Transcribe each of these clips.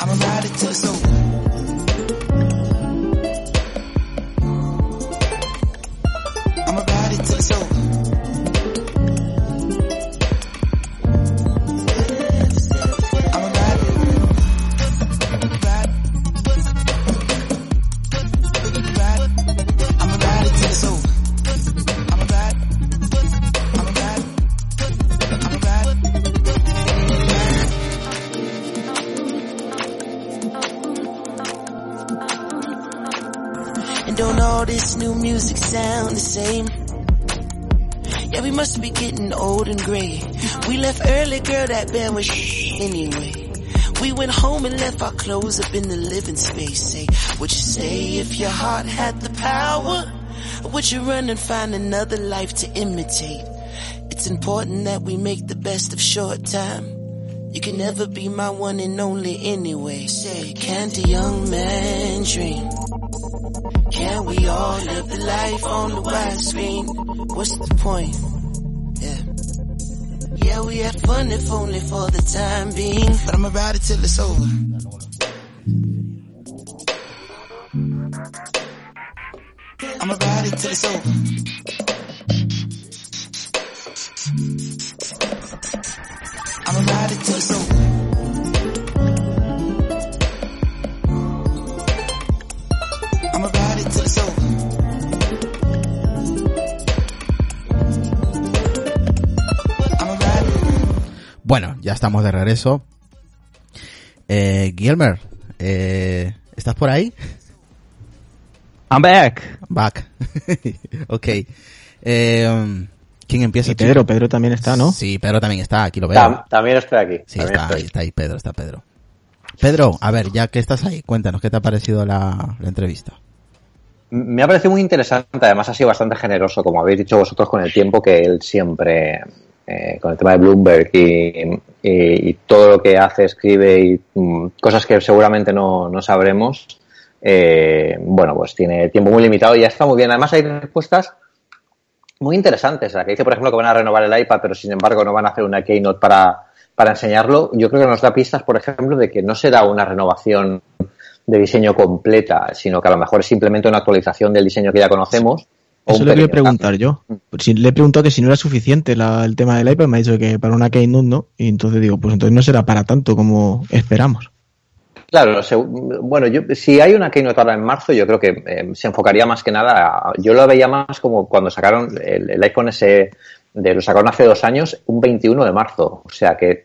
I'm a rider to so. soul. Music sound the same? Yeah, we must be getting old and gray. We left early, girl, that band was anyway. We went home and left our clothes up in the living space. Say, would you stay if your heart had the power? Or would you run and find another life to imitate? It's important that we make the best of short time. You can never be my one and only anyway. Say, can't a young man dream? Can we all live the life on the widescreen? What's the point? Yeah. Yeah, we had fun if only for the time being. But I'ma ride it till it's over. I'ma ride it till it's over. Bueno, ya estamos de regreso. Eh, Guilmer, eh, ¿estás por ahí? I'm back. Back. ok. Eh, ¿Quién empieza? Y Pedro, Pedro también está, ¿no? Sí, Pedro también está, aquí lo veo. Tam- también estoy aquí. Sí, está estoy. ahí, está ahí Pedro, está Pedro. Pedro, a ver, ya que estás ahí, cuéntanos, ¿qué te ha parecido la, la entrevista? Me ha parecido muy interesante, además ha sido bastante generoso, como habéis dicho vosotros con el tiempo que él siempre, eh, con el tema de Bloomberg y, todo lo que hace, escribe y mm, cosas que seguramente no, no sabremos, eh, bueno, pues tiene tiempo muy limitado y ya está muy bien. Además hay respuestas muy interesantes. La que dice, por ejemplo, que van a renovar el iPad, pero sin embargo no van a hacer una keynote para, para enseñarlo. Yo creo que nos da pistas, por ejemplo, de que no será una renovación de diseño completa, sino que a lo mejor es simplemente una actualización del diseño que ya conocemos. O Eso le quería preguntar yo. Si le he preguntado que si no era suficiente la- el tema del iPad, me ha dicho que para una Keynote no. Y entonces digo, pues entonces no será para tanto como esperamos. Claro, se- bueno, yo, si hay una Keynote ahora en marzo, yo creo que eh, se enfocaría más que nada, a- yo lo veía más como cuando sacaron el, el iPhone ese, de, lo sacaron hace dos años, un 21 de marzo. O sea que,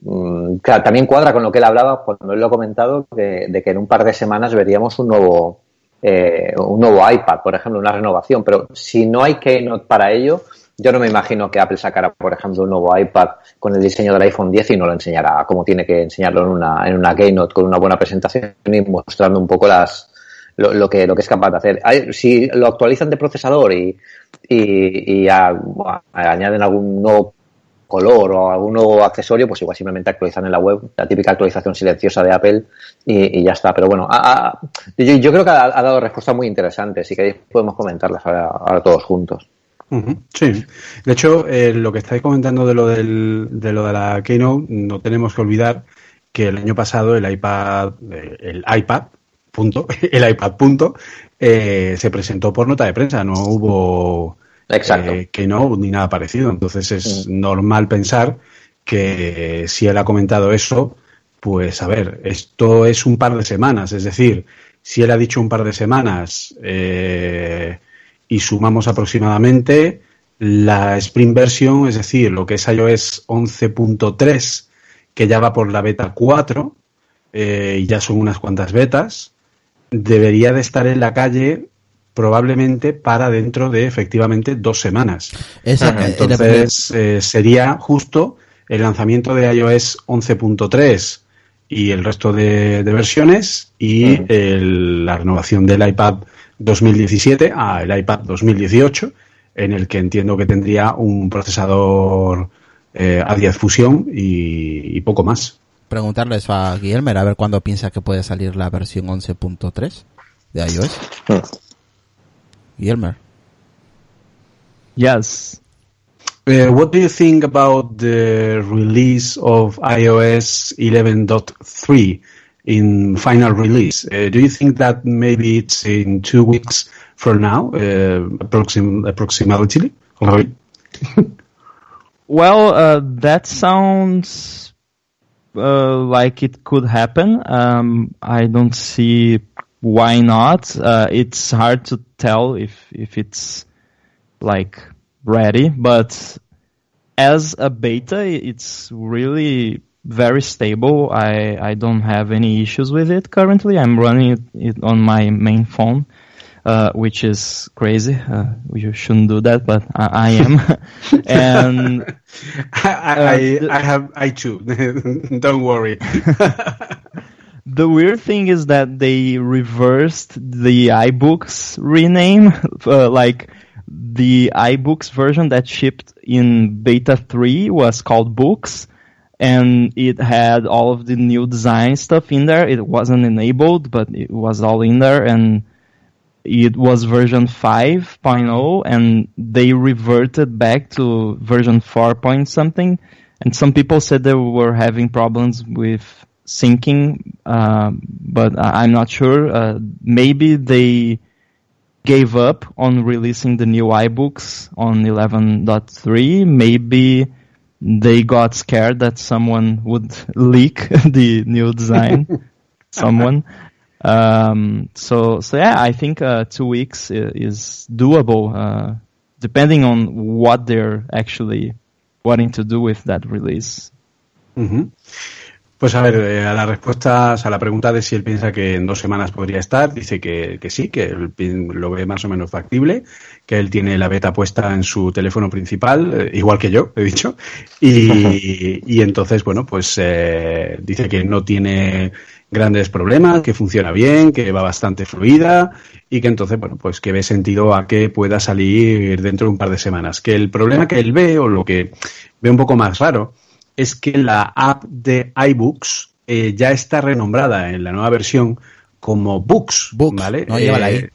mm, claro, también cuadra con lo que él hablaba cuando él lo ha comentado, de que en un par de semanas veríamos un nuevo, eh, un nuevo iPad, por ejemplo, una renovación. Pero si no hay Keynote para ello, yo no me imagino que Apple sacara, por ejemplo, un nuevo iPad con el diseño del iPhone 10 y no lo enseñará como tiene que enseñarlo en una, en una Keynote con una buena presentación y mostrando un poco las lo, lo que lo que es capaz de hacer. Si lo actualizan de procesador y, y, y a- añaden algún nuevo color o algún nuevo accesorio, pues igual simplemente actualizan en la web, la típica actualización silenciosa de Apple y, ya está. Pero bueno, ha- yo, creo que ha, dado respuestas muy interesantes y que podemos comentarlas ahora, ahora todos juntos. Sí, de hecho, eh, lo que estáis comentando de lo, del, de lo de la Keynote, no tenemos que olvidar que el año pasado el iPad, eh, el iPad, punto, el iPad, punto, eh, se presentó por nota de prensa, no hubo Exacto. eh, Keynote ni nada parecido. Entonces es normal pensar que si él ha comentado eso, pues a ver, esto es un par de semanas, es decir, si él ha dicho un par de semanas, eh, y sumamos aproximadamente la Spring Version, es decir, lo que es iOS 11.3, que ya va por la beta 4, eh, y ya son unas cuantas betas, debería de estar en la calle probablemente para dentro de efectivamente dos semanas. Esa- Entonces eh, sería justo el lanzamiento de iOS 11.3 y el resto de, versiones y la renovación del iPad 2017 al iPad 2018 en el que entiendo que tendría un procesador eh, A10 Fusion y, poco más. Preguntarle eso a Guillermo, a ver cuándo piensa que puede salir la versión 11.3 de iOS. Guillermo. Yes. Uh, what do you think about the release of iOS 11.3 in final release? Uh, do you think that maybe it's in two weeks from now, uh, approxim- approximately? well, uh, that sounds uh, like it could happen. Um, I don't see why not. Uh, it's hard to tell if if it's like ready, but as a beta, it's really very stable. I, I don't have any issues with it currently. I'm running it, it on my main phone, uh, which is crazy. Uh, you shouldn't do that, but I, I am. and I, I, uh, I, have I too. don't worry. the weird thing is that they reversed the iBooks rename, uh, like the iBooks version that shipped in beta 3 was called Books and it had all of the new design stuff in there. It wasn't enabled, but it was all in there and it was version 5.0 and they reverted back to version 4 point something. And some people said they were having problems with syncing, uh, but I'm not sure. Uh, maybe they gave up on releasing the new iBooks on 11.3. Maybe they got scared that someone would leak the new design. someone. Um, so, so yeah, I think uh, two weeks is doable, uh, depending on what they're actually wanting to do with that release. Mm-hmm. Pues a ver, eh, a la respuesta, a la pregunta de si él piensa que en dos semanas podría estar, dice que, que sí, que él lo ve más o menos factible, que él tiene la beta puesta en su teléfono principal, eh, igual que yo, he dicho, y, y entonces, bueno, pues eh, dice que no tiene grandes problemas, que funciona bien, que va bastante fluida y que entonces, bueno, pues que ve sentido a que pueda salir dentro de un par de semanas. Que el problema que él ve, o lo que ve un poco más raro, es que la app de iBooks eh, ya está renombrada en la nueva versión como Books, ¿vale? Eh,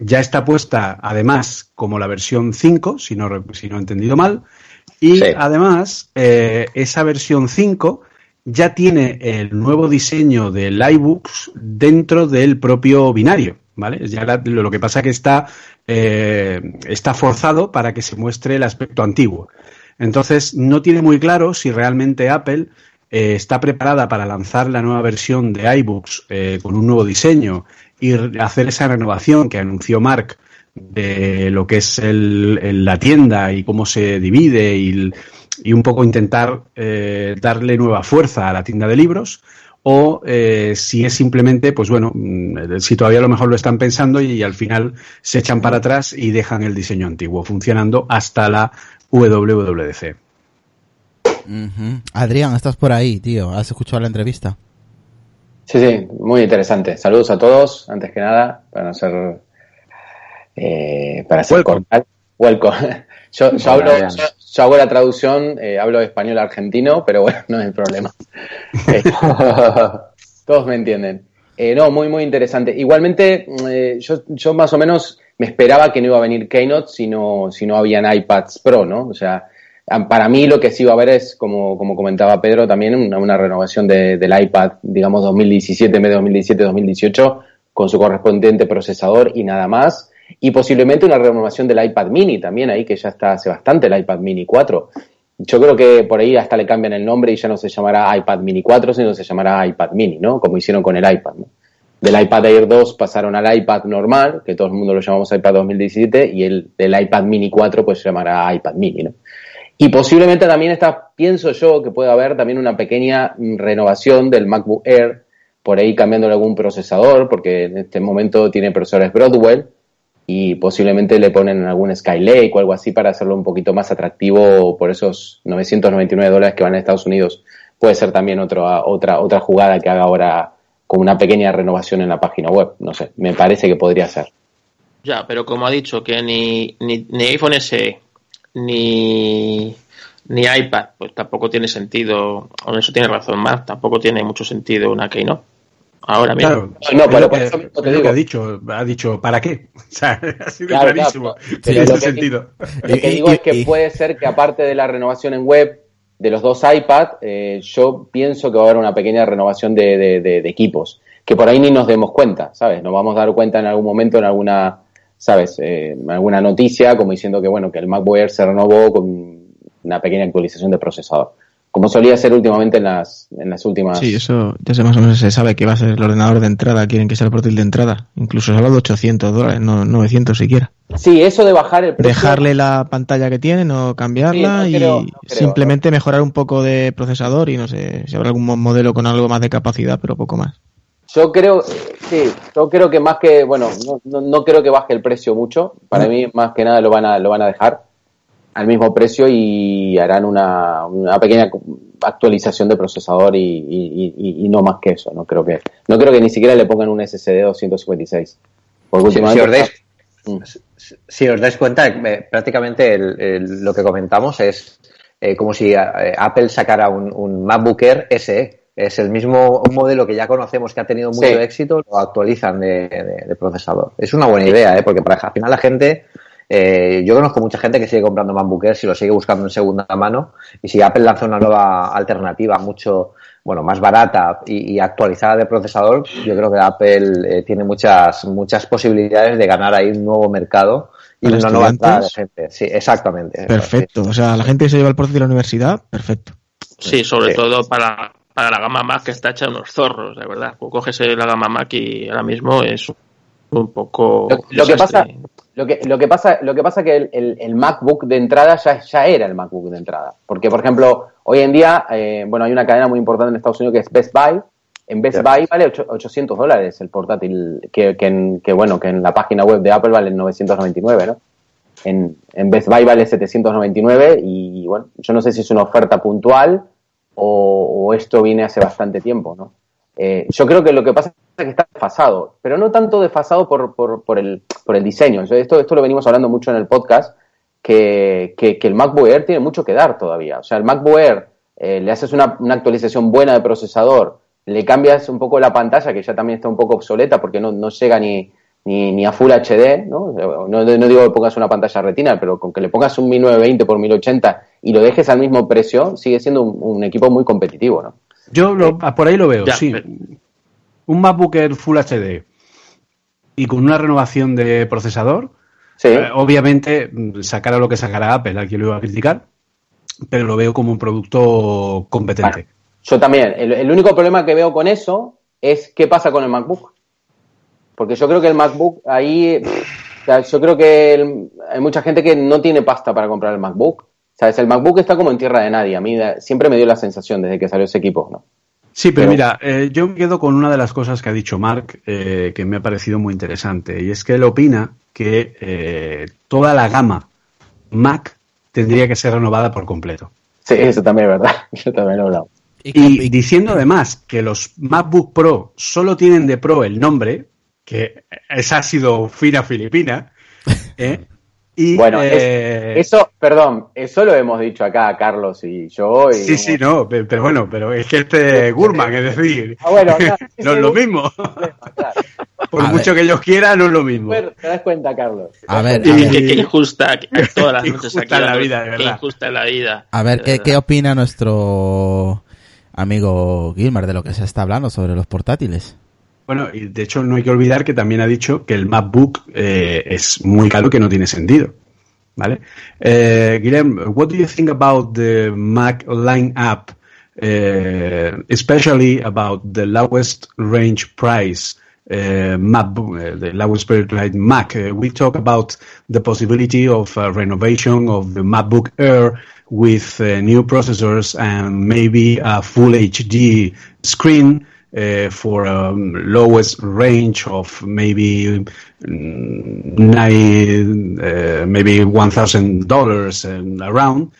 ya está puesta, además, como la versión 5, si no, si no he entendido mal, y además, eh, esa versión 5 ya tiene el nuevo diseño del iBooks dentro del propio binario, ¿vale? Ya lo que pasa es que está, está forzado para que se muestre el aspecto antiguo. Entonces, no tiene muy claro si realmente Apple eh, está preparada para lanzar la nueva versión de iBooks eh, con un nuevo diseño y hacer esa renovación que anunció Mark de lo que es la tienda y cómo se divide y, un poco intentar eh, darle nueva fuerza a la tienda de libros o si es simplemente, pues bueno, mm, si todavía a lo mejor lo están pensando y, al final se echan para atrás y dejan el diseño antiguo funcionando hasta la WWDC. Adrián, estás por ahí, tío. ¿Has escuchado la entrevista? Sí, sí, muy interesante. Saludos a todos, antes que nada, para ser eh, para ser cordial. Welcome. Yo, hablo, yo, hago la traducción, eh, hablo español argentino, pero bueno, no hay problema. Eh, todos me entienden. No, muy, muy interesante. Igualmente, yo, yo más o menos me esperaba que no iba a venir Keynote si no, si no habían iPads Pro, ¿no? O sea, para mí lo que sí iba a haber es, como, como comentaba Pedro, también una, renovación del iPad, digamos, 2017, medio 2017, 2018, con su correspondiente procesador y nada más. Y posiblemente una renovación del iPad mini también ahí, que ya está hace bastante el iPad mini 4. Yo creo que por ahí hasta le cambian el nombre y ya no se llamará iPad mini 4, sino se llamará iPad mini, ¿no? Como hicieron con el iPad, ¿no? del iPad Air 2 pasaron al iPad normal, que todo el mundo lo llamamos iPad 2017, y el del iPad Mini 4 pues se llamará iPad Mini, ¿no? Y posiblemente también está, pienso yo, que puede haber también una pequeña renovación del MacBook Air, por ahí cambiándole algún procesador, porque en este momento tiene procesadores Broadwell, y posiblemente le ponen algún Skylake o algo así para hacerlo un poquito más atractivo por esos 999 dólares que van a Estados Unidos. Puede ser también otra, otra, otra jugada que haga ahora con una pequeña renovación en la página web. No sé, me parece que podría ser. Ya, pero como ha dicho que ni, ni, ni iPhone SE ni, ni iPad, pues tampoco tiene sentido, o eso tiene razón más, tampoco tiene mucho sentido una Keynote. Ahora mismo. Claro, no, pero por eso te digo. Que ha dicho, ha dicho, ¿para qué? O sea, ha sido claro, clarísimo claro, en ese que, sentido. Lo que digo es que puede ser que aparte de la renovación en web de los dos iPad, eh, yo pienso que va a haber una pequeña renovación de, de, de, de, equipos, que por ahí ni nos demos cuenta, ¿sabes? Nos vamos a dar cuenta en algún momento, en alguna, ¿sabes? Eh, alguna noticia, como diciendo que, bueno, que el MacBook Air se renovó con una pequeña actualización de procesador como solía ser últimamente en las, en las últimas. Sí, eso ya se más o menos se sabe que va a ser el ordenador de entrada, quieren que sea el portátil de entrada. Incluso se habla de 800 dólares, no 900 siquiera. Sí, eso de bajar el precio. Dejarle la pantalla que tiene, no cambiarla sí, no creo, y no creo, simplemente mejorar un poco de procesador y no sé si habrá algún modelo con algo más de capacidad, pero poco más. Yo creo, sí, yo creo que más que, bueno, no, no, no creo que baje el precio mucho. Para mí, más que nada, lo van a, lo van a dejar al mismo precio y harán una, una pequeña actualización de procesador y, y, y, y, no más que eso. No creo que no creo que ni siquiera le pongan un SSD 256. Porque si, si, os dais, mm. si, os dais, cuenta, eh, prácticamente el, el, lo que comentamos es eh, como si eh, Apple sacara un, un, MacBook Air SE. Es el mismo un modelo que ya conocemos que ha tenido mucho sí. éxito, lo actualizan de, de, de, procesador. Es una buena idea, ¿eh? porque para, al final la gente eh, yo conozco mucha gente que sigue comprando MacBook Air, si lo sigue buscando en segunda mano, y si Apple lanza una nueva alternativa mucho, bueno, más barata y, y actualizada de procesador, yo creo que Apple eh, tiene muchas, muchas posibilidades de ganar ahí un nuevo mercado y una nueva entrada de gente. Sí, exactamente. Perfecto. O sea, la gente que se lleva el portátil de la universidad, perfecto. Sí, sobre sí. todo para, para la gama Mac que está hecha de unos zorros, de verdad. Coges la gama Mac y ahora mismo es un poco. Lo, lo que pasa, lo que, lo que pasa, lo que pasa que el, el, el, MacBook de entrada ya, ya era el MacBook de entrada. Porque, por ejemplo, hoy en día, eh, bueno, hay una cadena muy importante en Estados Unidos que es Best Buy. En Best Buy vale 8, 800 dólares el portátil, que, que, en, que, bueno, que en la página web de Apple vale 999, ¿no? En, en Best Buy vale 799 y, bueno, yo no sé si es una oferta puntual o, o esto viene hace bastante tiempo, ¿no? Eh, yo creo que lo que pasa es que está desfasado, pero no tanto desfasado por, por, por, el, por el diseño. Esto, esto lo venimos hablando mucho en el podcast, que, el MacBook Air tiene mucho que dar todavía. O sea, el MacBook Air eh, le haces una, actualización buena de procesador, le cambias un poco la pantalla, que ya también está un poco obsoleta porque no, llega ni, a Full HD, ¿no? ¿no? No digo que pongas una pantalla retina, pero con que le pongas un 1920 por 1080 y lo dejes al mismo precio, sigue siendo un, un equipo muy competitivo, ¿no? Yo lo, por ahí lo veo, ya, sí. Pero... Un MacBook Air Full HD y con una renovación de procesador, sí. eh, obviamente sacará lo que sacará Apple, aquí lo iba a criticar, pero lo veo como un producto competente. Bueno, yo también. El, el, único problema que veo con eso es qué pasa con el MacBook. Porque yo creo que el MacBook ahí, o sea, yo creo que el, hay mucha gente que no tiene pasta para comprar el MacBook ¿Sabes? El MacBook está como en tierra de nadie. A mí siempre me dio la sensación desde que salió ese equipo, ¿no? Sí, pero, pero mira, eh, yo me quedo con una de las cosas que ha dicho Mark eh, que me ha parecido muy interesante. Y es que él opina que eh, toda la gama Mac tendría que ser renovada por completo. Sí, eso también es verdad. Yo también lo he hablado. Y, y diciendo además que los MacBook Pro solo tienen de Pro el nombre, que esa ha sido fina filipina, ¿eh? Y, bueno, eh... es, eso, perdón, eso lo hemos dicho acá, Carlos y yo. Y sí, sí, no, pero bueno, pero es que este Gurman, es decir, ah, bueno, no, no es lo mismo. Claro. Por a mucho ver. que ellos quieran, no es lo mismo. Te das cuenta, Carlos. A ver, a ver. Qué, qué injusta, todas las noches aquí. la vida, de verdad. Injusta la vida. A ver, ¿qué, ¿qué opina nuestro amigo Gilmar de lo que se está hablando sobre los portátiles? Bueno, y de hecho no hay que olvidar que también ha dicho que el MacBook eh, es muy caro que no tiene sentido. ¿Vale? Eh, what do you think about the Mac lineup, uh, especially about the lowest range price uh, MacBook, uh, the lowest price Mac? Uh, we talk about the possibility of renovation of the MacBook Air with new processors and maybe a full HD screen uh, for a lowest range of maybe mm, nine, uh, maybe one thousand dollars and around,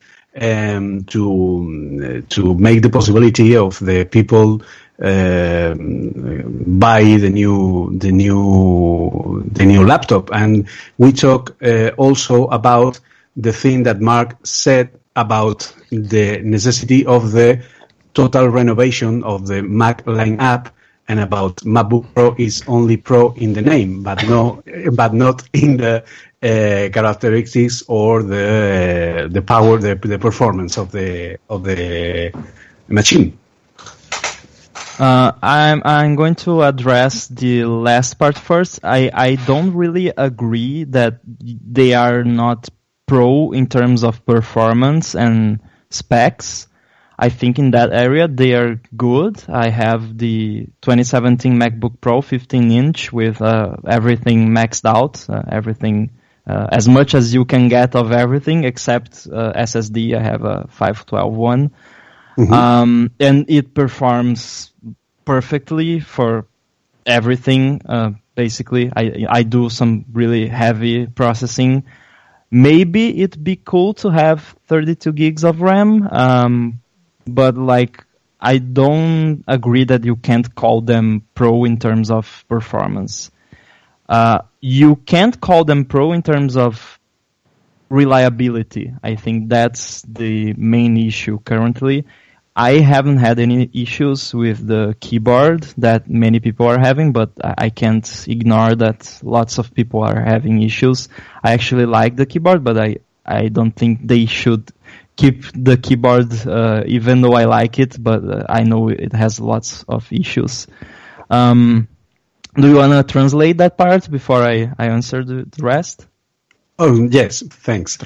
um, to to make the possibility of the people uh, buy the new the new the new laptop. And we talk uh, also about the thing that Mark said about the necessity of the total renovation of the Mac line lineup and about MacBook Pro is only Pro in the name, but no, but not in the uh, characteristics or the uh, the power, the, the performance of the of the machine. Uh, I'm I'm going to address the last part first. I, I don't really agree that they are not pro in terms of performance and specs. I think in that area they are good. I have the 2017 MacBook Pro 15 inch with uh, everything maxed out, uh, everything uh, as much as you can get of everything except uh, SSD. I have a 512 one. Mm-hmm. Um, and it performs perfectly for everything. Uh, basically, I I do some really heavy processing. Maybe it'd be cool to have 32 gigs of RAM, um, but like I don't agree that you can't call them pro in terms of performance. Uh, you can't call them pro in terms of reliability. I think that's the main issue currently. I haven't had any issues with the keyboard that many people are having, but I can't ignore that lots of people are having issues. I actually like the keyboard, but I, I don't think they should keep the keyboard, uh, even though I like it, but uh, I know it has lots of issues. Um, do you want to translate that part before I, I answer the, the rest? Oh, yes, thanks.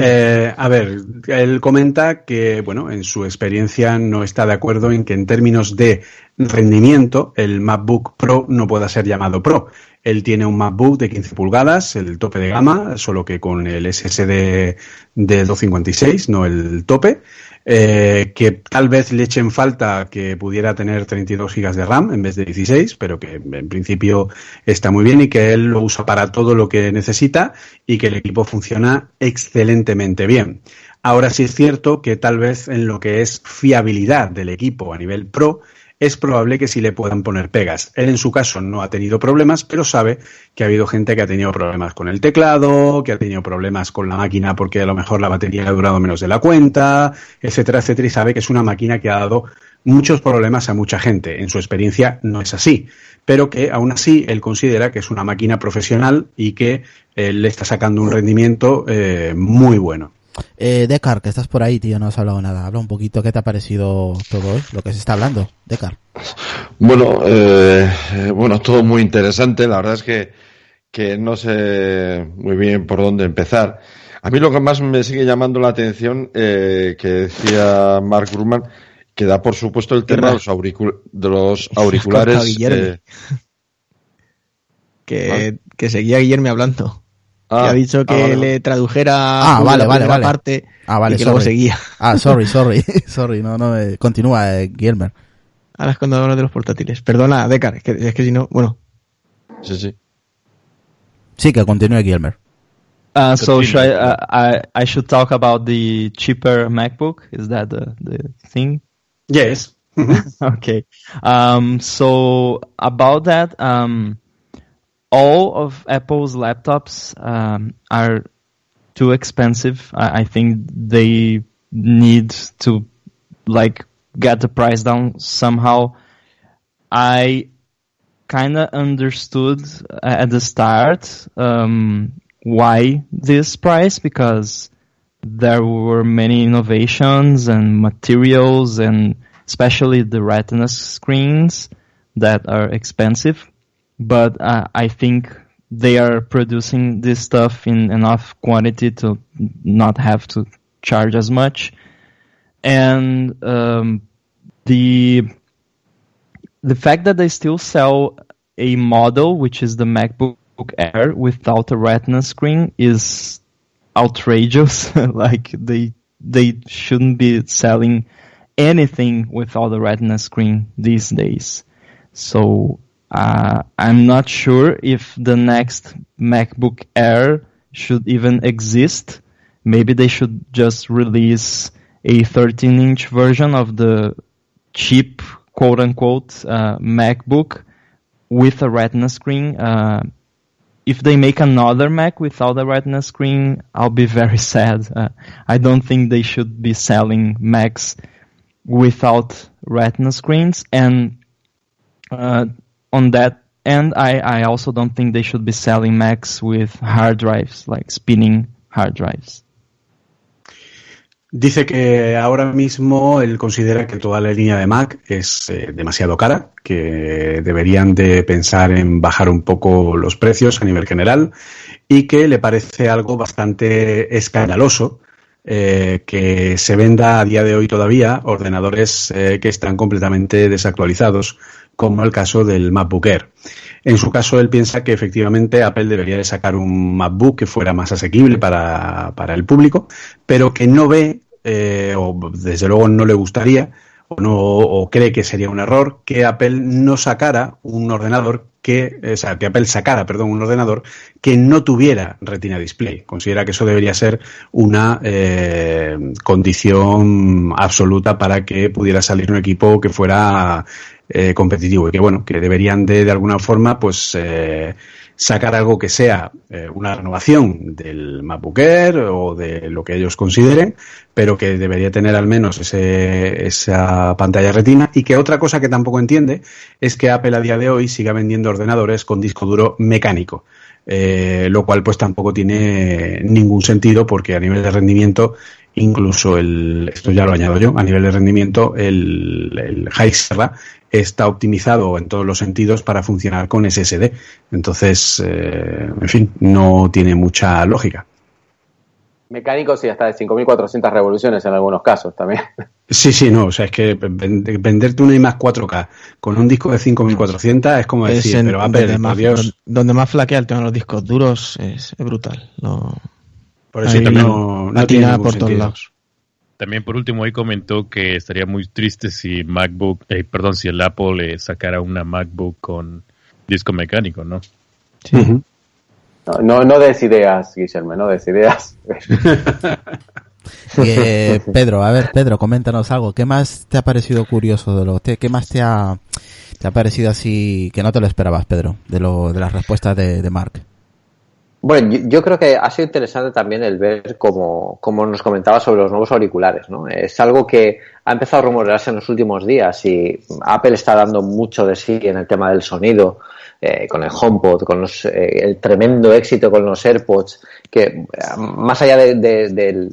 Eh, a ver, él comenta que, bueno, en su experiencia no está de acuerdo en que en términos de rendimiento el MacBook Pro no pueda ser llamado Pro. Él tiene un MacBook de 15 pulgadas, el tope de gama, solo que con el SSD de 256, no el tope. Eh, que tal vez le echen falta que pudiera tener 32 GB de RAM en vez de 16, pero que en principio está muy bien y que él lo usa para todo lo que necesita y que el equipo funciona excelentemente bien. Ahora sí es cierto que tal vez en lo que es fiabilidad del equipo a nivel pro, es probable que sí le puedan poner pegas. Él en su caso no ha tenido problemas, pero sabe que ha habido gente que ha tenido problemas con el teclado, que ha tenido problemas con la máquina porque a lo mejor la batería ha durado menos de la cuenta, etcétera, etcétera, y sabe que es una máquina que ha dado muchos problemas a mucha gente. En su experiencia no es así, pero que aún así él considera que es una máquina profesional y que eh, le está sacando un rendimiento eh, muy bueno. Eh, Decar, que estás por ahí, tío, no has hablado nada. Habla un poquito, ¿qué te ha parecido todo lo que se está hablando? Decar. Bueno, eh, bueno, todo muy interesante. La verdad es que, que no sé muy bien por dónde empezar. A mí lo que más me sigue llamando la atención, eh, que decía Mark Grumman, que da por supuesto el tema de los, de los auriculares. Eh, que, que seguía Guillermo hablando. Ah, ha dicho que ah, le tradujera ah, vale, vale, vale. parte ah, vale, y que luego seguía. Ah, sorry, sorry, sorry, no, no, eh, continúa, eh, Guillermo. Es cuando hablo de los portátiles. Perdona, Decar, es que, es que si no, bueno. Sí, sí. Sí, que continúe, Guillermo. Uh, so should I, uh, I, I should talk about the cheaper MacBook? Is that the, the thing? Yes. okay. Um, so about that, um, all of Apple's laptops um, are too expensive. I, I, think they need to like get the price down somehow. I kind of understood at the start um, why this price because there were many innovations and materials and especially the retina screens that are expensive but uh, I think they are producing this stuff in enough quantity to not have to charge as much. And um, the the fact that they still sell a model, which is the MacBook Air, without a Retina screen, is outrageous. like they they shouldn't be selling anything without a Retina screen these days. So uh, I'm not sure if the next MacBook Air should even exist. Maybe they should just release a 13 inch version of the cheap quote unquote uh, MacBook with a Retina screen. Uh, if they make another Mac without a Retina screen, I'll be very sad. Uh, I don't think they should be selling Macs without Retina screens. And uh, on that end, I, I also don't think they should be selling Macs with hard drives, like spinning hard drives. Dice que ahora mismo él considera que toda la línea de Mac es eh, demasiado cara, que deberían de pensar en bajar un poco los precios a nivel general y que le parece algo bastante escandaloso eh, que se venda a día de hoy todavía ordenadores eh, que están completamente desactualizados, como el caso del MacBook Air. En su caso, él piensa que efectivamente Apple debería de sacar un MacBook que fuera más asequible para, para el público, pero que no ve, eh, o desde luego no le gustaría, o, no, o cree que sería un error, que Apple no sacara un ordenador que, o sea, Apple sacara, perdón, un ordenador que no tuviera Retina Display. Considera que eso debería ser una eh, condición absoluta para que pudiera salir un equipo que fuera eh, competitivo y que bueno, que deberían de, de alguna forma, pues eh, sacar algo que sea eh, una renovación del MacBook Air o de lo que ellos consideren, pero que debería tener al menos ese, esa pantalla retina y que otra cosa que tampoco entiende es que Apple a día de hoy siga vendiendo ordenadores con disco duro mecánico. Lo cual pues tampoco tiene ningún sentido porque a nivel de rendimiento incluso el, esto ya lo añado yo, a nivel de rendimiento el, el High está optimizado en todos los sentidos para funcionar con SSD. Entonces, eh, en fin, no tiene mucha lógica. Mecánicos y hasta de 5.400 revoluciones en algunos casos también. Sí, sí, no, o sea, es que venderte una iMac 4K con un disco de 5.400 es como decir, en- pero Apple, donde, más, Dios, donde más flaquea el tema de los discos duros es, es brutal. No, por eso también no- no, tiene por todos lados. También por último ahí comentó que estaría muy triste si MacBook, eh, perdón, si el Apple eh, sacara una MacBook con disco mecánico, ¿no? Ujú. No, no, no des ideas, Guillermo, no des ideas. Eh, Pedro, a ver, Pedro, coméntanos algo. ¿Qué más te ha parecido curioso de lo, te- qué más te ha, te ha parecido así que no te lo esperabas, Pedro, de lo, de las respuestas de, de Mark? Bueno, yo, yo creo que ha sido interesante también el ver como, como nos comentaba sobre los nuevos auriculares, ¿no? Es algo que ha empezado a rumorearse en los últimos días y Apple está dando mucho de sí en el tema del sonido, eh, con el HomePod, con los, eh, el tremendo éxito con los AirPods, que eh, más allá de,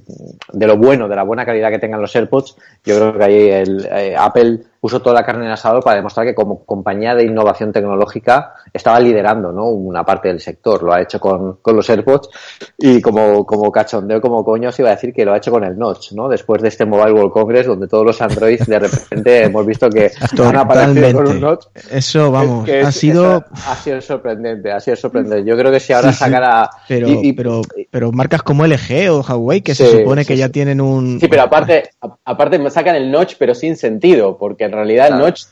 lo bueno, de la buena calidad que tengan los AirPods, yo creo que ahí el, eh, Apple puso toda la carne en asador para demostrar que como compañía de innovación tecnológica estaba liderando ¿no? una parte del sector. Lo ha hecho con, con los AirPods y como, como cachondeo, como coño, os iba a decir que lo ha hecho con el Notch, ¿no? Después de este Mobile World Congress, donde todos los Androids de repente hemos visto que han aparecido con un Notch. Eso, vamos, que ha es- sido... ha sido sorprendente, ha sido sorprendente. Yo creo que si ahora Sí, sí. sacara... Pero, y- y- pero, pero marcas como LG o Huawei, que se supone que ya tienen un... Sí, pero aparte, aparte me sacan el notch, pero sin sentido, porque en realidad el notch,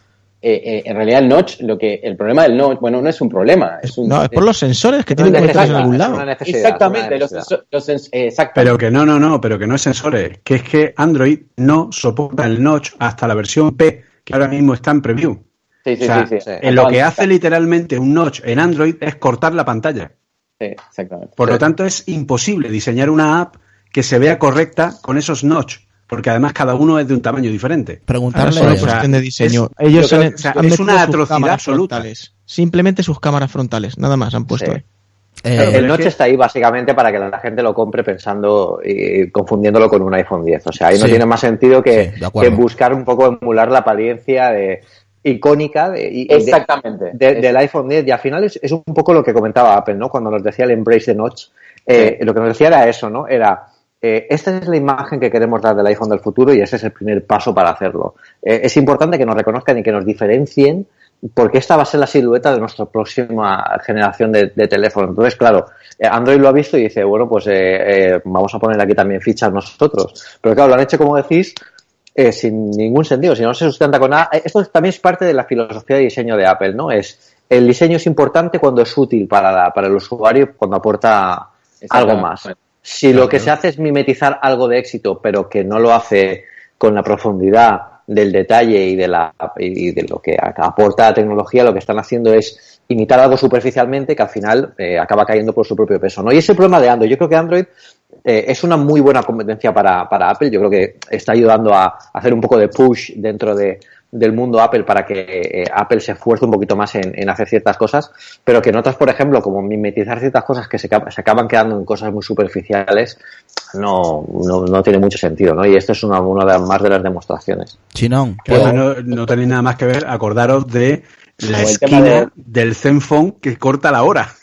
eh, eh, en realidad el notch, lo que, el problema del notch, bueno, no es un problema, es un, No, es por los sensores que tienen es conectados en algún lado. Exactamente, los, los eh, exactamente. Pero que no, no, no, pero que no es sensores, que es que Android no soporta el notch hasta la versión P, que ahora mismo está en preview. sí, sí, o sea, sí, sí. En lo que hace literalmente un notch en Android es cortar la pantalla. Sí, exactamente. Por lo tanto, es imposible diseñar una app que se vea correcta con esos notch, porque además cada uno es de un tamaño diferente. Ahora Preguntarle, es una o sea, cuestión de diseño. es- Ellos creo han- o sea, han es una atrocidad absoluta. frontales. Simplemente sus cámaras frontales, nada más han puesto Sí. ahí. eh, Claro, el que- está ahí básicamente para que la gente lo compre pensando y confundiéndolo con un iPhone 10. O sea, ahí no tiene más sentido que, Sí, buscar un poco emular la apariencia de, icónica de, y- de- de- del iPhone 10. Y al final es, es un poco lo que comentaba Apple, ¿no? Cuando nos decía el embrace de Notch, eh, lo que nos decía era eso, ¿no? Era, eh, esta es la imagen que queremos dar del iPhone del futuro y ese es el primer paso para hacerlo. Eh, es importante que nos reconozcan y que nos diferencien porque esta va a ser la silueta de nuestra próxima generación de, de teléfono. Entonces, claro, eh, Android lo ha visto y dice, bueno, pues eh, eh, vamos a poner aquí también fichas nosotros. Pero claro, lo han hecho, como decís, eh, sin ningún sentido, si no se sustenta con nada. Esto también es parte de la filosofía de diseño de Apple, ¿no? Es el diseño es importante cuando es útil para, la, para el usuario, cuando aporta algo más. Si lo que se hace es mimetizar algo de éxito, pero que no lo hace con la profundidad del detalle y de, la, y de lo que aporta la tecnología, lo que están haciendo es imitar algo superficialmente que al final eh, acaba cayendo por su propio peso. ¿no? Y ese problema de Android. Yo creo que Android eh, es una muy buena competencia para, para, Apple. Yo creo que está ayudando a, hacer un poco de push dentro de, del mundo Apple para que eh, Apple se esfuerce un poquito más en, hacer ciertas cosas, pero que en otras, por ejemplo, como mimetizar ciertas cosas que se, se acaban quedando en cosas muy superficiales, no, no, no, tiene mucho sentido, ¿no? Y esto es una, una de las más de las demostraciones. Chinón. no, no tenéis nada más que ver, acordaros de la esquina del Zenfone que corta la hora.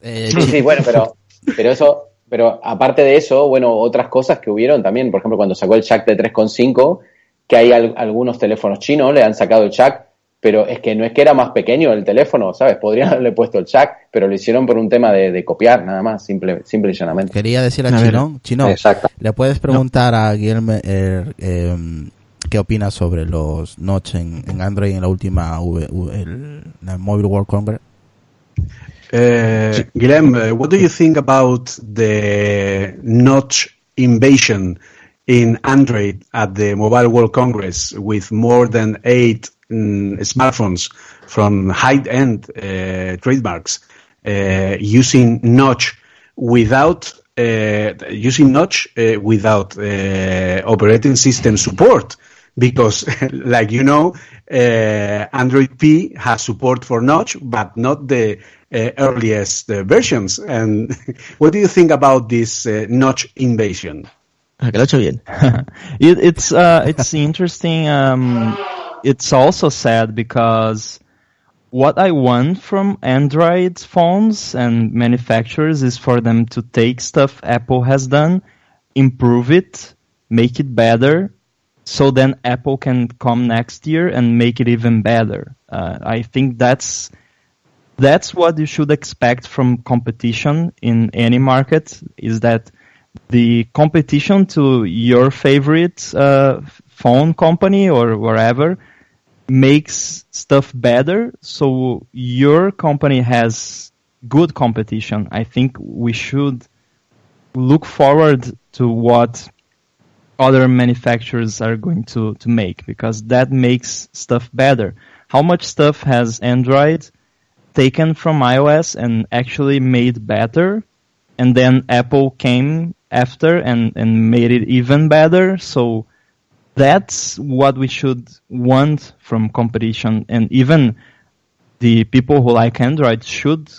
Eh, sí, sí, bueno, pero, pero eso, pero aparte de eso, bueno, otras cosas que hubieron también, por ejemplo, cuando sacó el jack de 3.5, que hay algunos teléfonos chinos, le han sacado el jack, pero es que no es que era más pequeño el teléfono, ¿sabes? Podrían haberle puesto el jack, pero lo hicieron por un tema de, copiar, nada más, simple, simple y llanamente. Quería decirle a Chinón, Chinón, ¿le puedes preguntar a Guillermo eh, em, qué opina sobre los notch en, Android en la última el, Mobile World Congress? Uh, Guillem, uh, what do you think about the notch invasion in Android at the Mobile World Congress with more than eight um, smartphones from high-end uh, trademarks uh, using notch without uh, using notch uh, without operating system support? because, like you know, uh, Android P has support for Notch, but not the uh, earliest uh, versions. And what do you think about this uh, Notch invasion? Bien. it, it's uh, it's interesting. Um, it's also sad because what I want from Android phones and manufacturers is for them to take stuff Apple has done, improve it, make it better, so then Apple can come next year and make it even better. Uh, I think that's that's what you should expect from competition in any market. Is that the competition to your favorite uh, phone company or wherever makes stuff better, so your company has good competition. I think we should look forward to what other manufacturers are going to, to make because that makes stuff better. How much stuff has Android taken from iOS and actually made better? And then Apple came after and, and made it even better. So that's what we should want from competition. And even the people who like Android should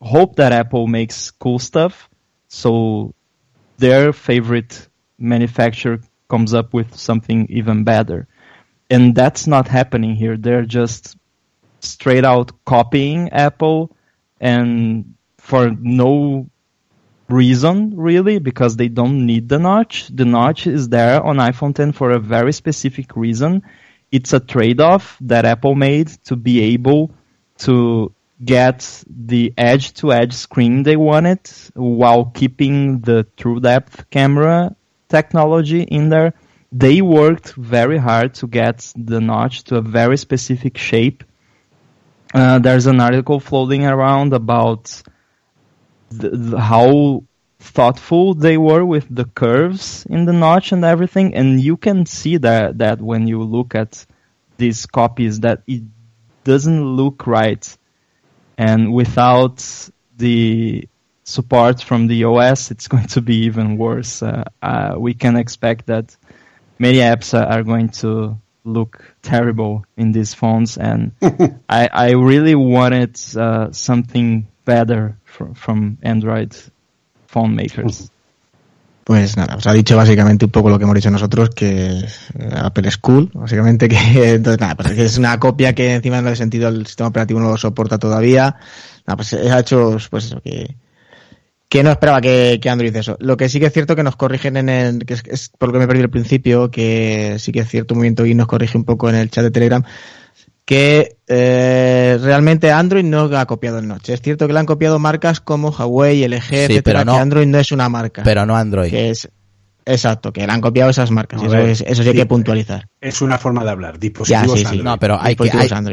hope that Apple makes cool stuff. So their favorite manufacturer comes up with something even better. And that's not happening here. They're just straight out copying Apple and for no reason really because they don't need the notch. The notch is there on iPhone 10 for a very specific reason. It's a trade-off that Apple made to be able to get the edge-to-edge screen they wanted while keeping the true depth camera technology in there. They worked very hard to get the notch to a very specific shape. Uh, there's an article floating around about the, the, how thoughtful they were with the curves in the notch and everything, and you can see that that when you look at these copies that it doesn't look right, and without the support from the OS, it's going to be even worse. Uh, uh, we can expect that many apps are going to look terrible in these phones, and I, I, really wanted uh, something better from, from Android phone makers. Pues nada, os ha dicho básicamente un poco lo que hemos dicho nosotros, que Apple es cool, básicamente que entonces nada, pues es una copia que encima no el sentido el sistema operativo no lo soporta todavía. Nada, pues ha hecho pues eso que que no esperaba que, que, Android eso. Lo que sí que es cierto que nos corrigen en el, que es, por lo que me perdí al principio, que sí que es cierto, un movimiento y nos corrige un poco en el chat de Telegram, que eh, realmente Android no ha copiado el Notch. Es cierto que le han copiado marcas como Huawei, LG, etcétera, pero no, que Android no es una marca. Pero no Android. Que es, Exacto, que le han copiado esas marcas. eso, es, eso sí hay que puntualizar. Es una forma de hablar. Dispositivos Android. No, pero hay que,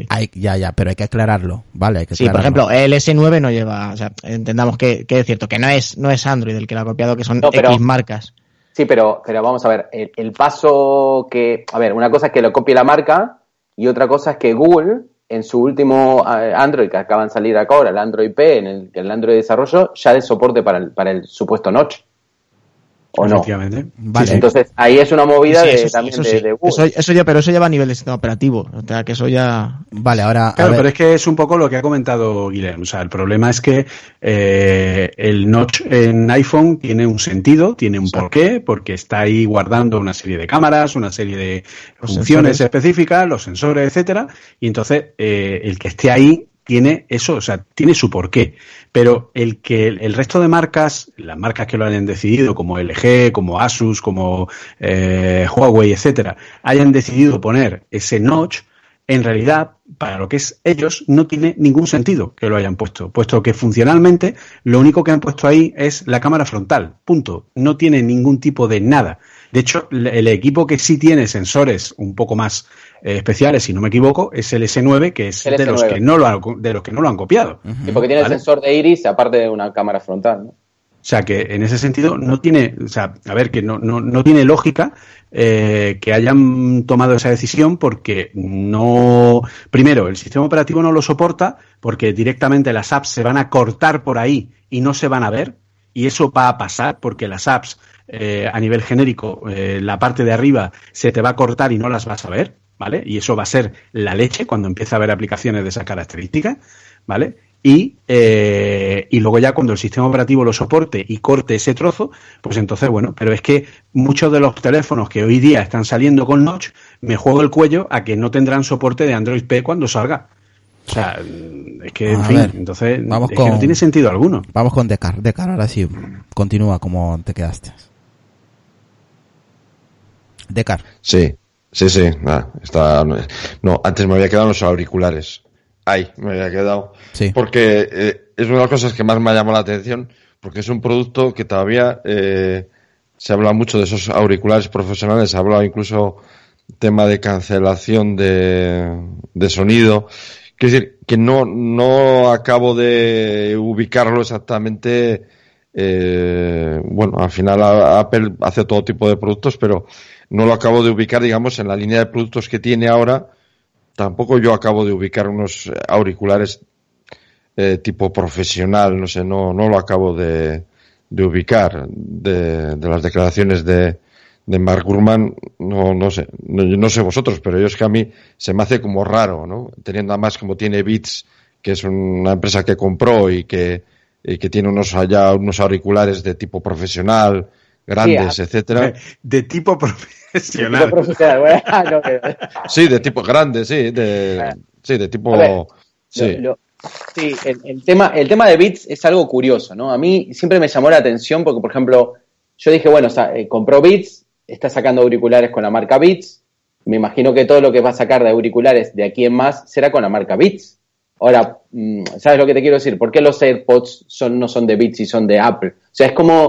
hay, ya, ya, pero hay que aclararlo, ¿vale? Hay que sí, por ejemplo, el S9 no lleva, o sea, entendamos que, que, es cierto, que no es, no es Android el que lo ha copiado, que son X marcas. Sí, pero, pero vamos a ver, el, paso que, a ver, una cosa es que lo copie la marca y otra cosa es que Google, en su último Android que acaban de salir ahora, el Android P, en el, el Android de desarrollo, ya de soporte para el, para el supuesto notch. ¿O no? Vale. entonces, ahí es una movida de, también de, Google. Eso, ya, pero eso ya va a nivel de sistema operativo. O sea, que eso ya. Vale, ahora. Claro, pero es que es un poco lo que ha comentado Guillermo. O sea, el problema es que eh, el notch en iPhone tiene un sentido, tiene un porqué, porque está ahí guardando una serie de cámaras, una serie de funciones específicas, los sensores, etcétera. Y entonces, eh, el que esté ahí tiene eso, o sea, tiene su porqué. Pero el que el resto de marcas, las marcas que lo hayan decidido, como LG, como Asus, como eh, Huawei, etcétera, hayan decidido poner ese notch, en realidad, para lo que es ellos, no tiene ningún sentido que lo hayan puesto, puesto que funcionalmente lo único que han puesto ahí es la cámara frontal, punto. No tiene ningún tipo de nada. De hecho, el equipo que sí tiene sensores un poco más especiales, si no me equivoco, es el S9, que es de los que no lo han, de los que no lo han copiado. porque tiene el sensor de iris aparte de una cámara frontal. ¿no? O sea que en ese sentido no tiene, o sea, a ver, que no, no, no tiene lógica eh, que hayan tomado esa decisión porque no, primero, el sistema operativo no lo soporta porque directamente las apps se van a cortar por ahí y no se van a ver. Y eso va a pasar porque las apps eh, a nivel genérico, la parte de arriba se te va a cortar y no las vas a ver. ¿Vale? Y eso va a ser la leche cuando empiece a haber aplicaciones de esas características, ¿vale? Y, eh, y luego ya cuando el sistema operativo lo soporte y corte ese trozo, pues entonces, bueno, pero es que muchos de los teléfonos que hoy día están saliendo con Notch, me juego el cuello a que no tendrán soporte de Android P cuando salga. O sea, es que, en fin, entonces vamos es que no tiene sentido alguno. Vamos con Decar. Decar, ahora sí, continúa como te quedaste. Decar. Sí. Sí, sí, nada, está, no, antes me había quedado los auriculares. Ahí, me había quedado. Sí. Porque eh, es una de las cosas que más me ha llamado la atención, porque es un producto que todavía eh, se habla mucho de esos auriculares profesionales, se ha hablado incluso tema de cancelación de, de sonido. Quiero decir, que no, no acabo de ubicarlo exactamente. Eh, bueno, al final Apple hace todo tipo de productos, pero no lo acabo de ubicar, digamos, en la línea de productos que tiene ahora. Tampoco yo acabo de ubicar unos auriculares eh, tipo profesional, no sé, no, no lo acabo de, de ubicar de, de, las declaraciones de, de Mark Gurman, no, no sé, no, no, sé vosotros, pero yo es que a mí se me hace como raro, ¿no? Teniendo además como tiene Beats, que es una empresa que compró y que, y que tiene unos allá unos auriculares de tipo profesional, grandes, etcétera. De tipo profesional. Ah, sí, de tipo grande, sí, de, sí, de tipo. sí. sí, el, tema, el tema de Beats es algo curioso, ¿no? A mí siempre me llamó la atención porque, por ejemplo, yo dije, bueno, o eh, compró Beats, está sacando auriculares con la marca Beats. Me imagino que todo lo que va a sacar de auriculares de aquí en más será con la marca Beats. Ahora, mm, ¿sabes lo que te quiero decir? ¿Por qué los AirPods son, no son de Beats y son de Apple? O sea, es como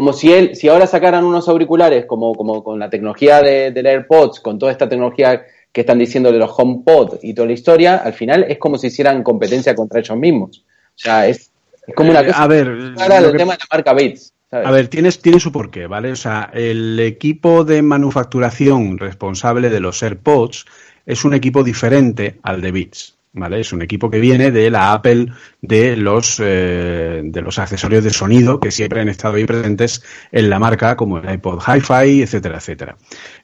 como si él, si ahora sacaran unos auriculares como, como con la tecnología de, del AirPods, con toda esta tecnología que están diciendo de los HomePod y toda la historia, al final es como si hicieran competencia contra ellos mismos. O sea, es, como una cosa. a ver, el tema de la marca Beats. A ver, tienes, tiene su porqué, ¿vale? O sea, el equipo de manufacturación responsable de los AirPods es un equipo diferente al de Beats. ¿Vale? Es un equipo que viene de la Apple de los, eh, de los accesorios de sonido que siempre han estado ahí presentes en la marca, como el iPod Hi-Fi, etcétera, etcétera.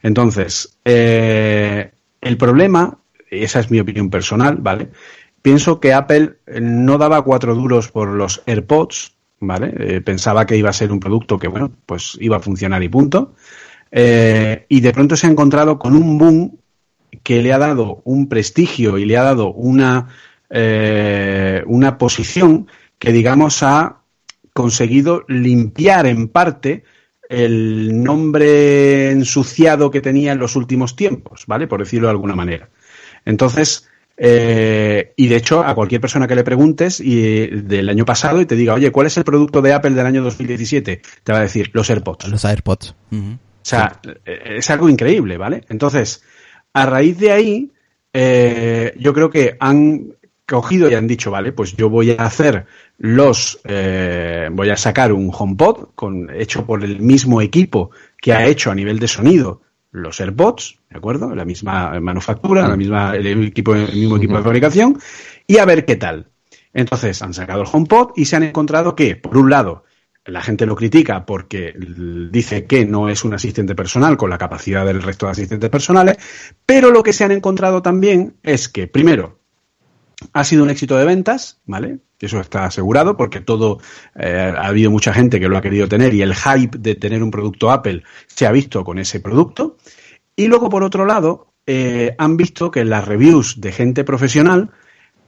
Entonces, eh, el problema, esa es mi opinión personal, ¿vale? Pienso que Apple no daba cuatro duros por los AirPods, ¿vale? Eh, pensaba que iba a ser un producto que, bueno, pues iba a funcionar y punto. y de pronto se ha encontrado con un boom que le ha dado un prestigio y le ha dado una, eh, una posición que, digamos, ha conseguido limpiar en parte el nombre ensuciado que tenía en los últimos tiempos, ¿vale? Por decirlo de alguna manera. Entonces, eh, y de hecho, a cualquier persona que le preguntes y, del año pasado y te diga, oye, ¿cuál es el producto de Apple del año 2017? Te va a decir los AirPods. Los AirPods. sea, es algo increíble, ¿vale? Entonces, a raíz de ahí, eh, yo creo que han cogido y han dicho, vale, pues yo voy a hacer los, eh, voy a sacar un HomePod con, hecho por el mismo equipo que ha hecho a nivel de sonido los AirPods, ¿de acuerdo? La misma manufactura, la misma, el, equipo, el mismo equipo de fabricación, y a ver qué tal. Entonces han sacado el HomePod y se han encontrado que, por un lado, la gente lo critica porque dice que no es un asistente personal con la capacidad del resto de asistentes personales, pero lo que se han encontrado también es que, primero, ha sido un éxito de ventas, ¿vale? Eso está asegurado porque todo, eh, ha habido mucha gente que lo ha querido tener y el hype de tener un producto Apple se ha visto con ese producto. Y luego, por otro lado, eh, han visto que las reviews de gente profesional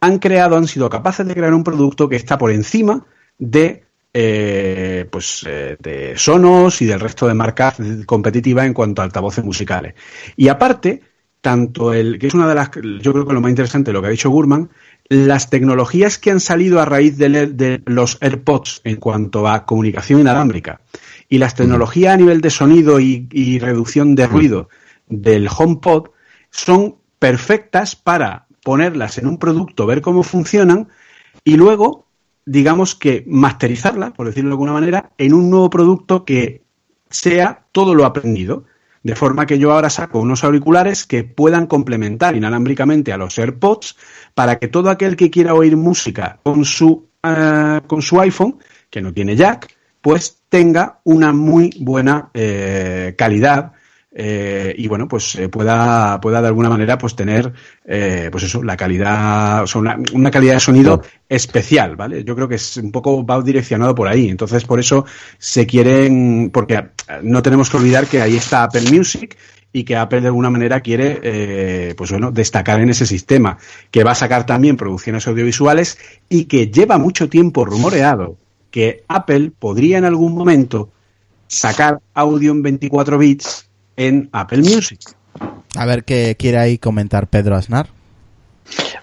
han creado, han sido capaces de crear un producto que está por encima de eh, pues de Sonos y del resto de marcas competitivas en cuanto a altavoces musicales. Y aparte, tanto el, que es una de las, yo creo que lo más interesante lo que ha dicho Gurman, las tecnologías que han salido a raíz de, los AirPods en cuanto a comunicación inalámbrica y las tecnologías a nivel de sonido y, reducción de ruido del HomePod son perfectas para ponerlas en un producto, ver cómo funcionan y luego, digamos que masterizarla, por decirlo de alguna manera, en un nuevo producto que sea todo lo aprendido. De forma que yo ahora saco unos auriculares que puedan complementar inalámbricamente a los AirPods para que todo aquel que quiera oír música con su, eh, con su iPhone, que no tiene jack, pues tenga una muy buena eh, calidad eh, y bueno, pues pueda, pueda de alguna manera pues tener pues eso, la calidad, o sea, una, calidad de sonido especial, ¿vale? Yo creo que es un poco va direccionado por ahí. Entonces, por eso se quieren, porque no tenemos que olvidar que ahí está Apple Music y que Apple de alguna manera quiere, eh, pues bueno, destacar en ese sistema, que va a sacar también producciones audiovisuales y que lleva mucho tiempo rumoreado que Apple podría en algún momento sacar audio en 24 bits en Apple Music. A ver qué quiere ahí comentar Pedro Aznar.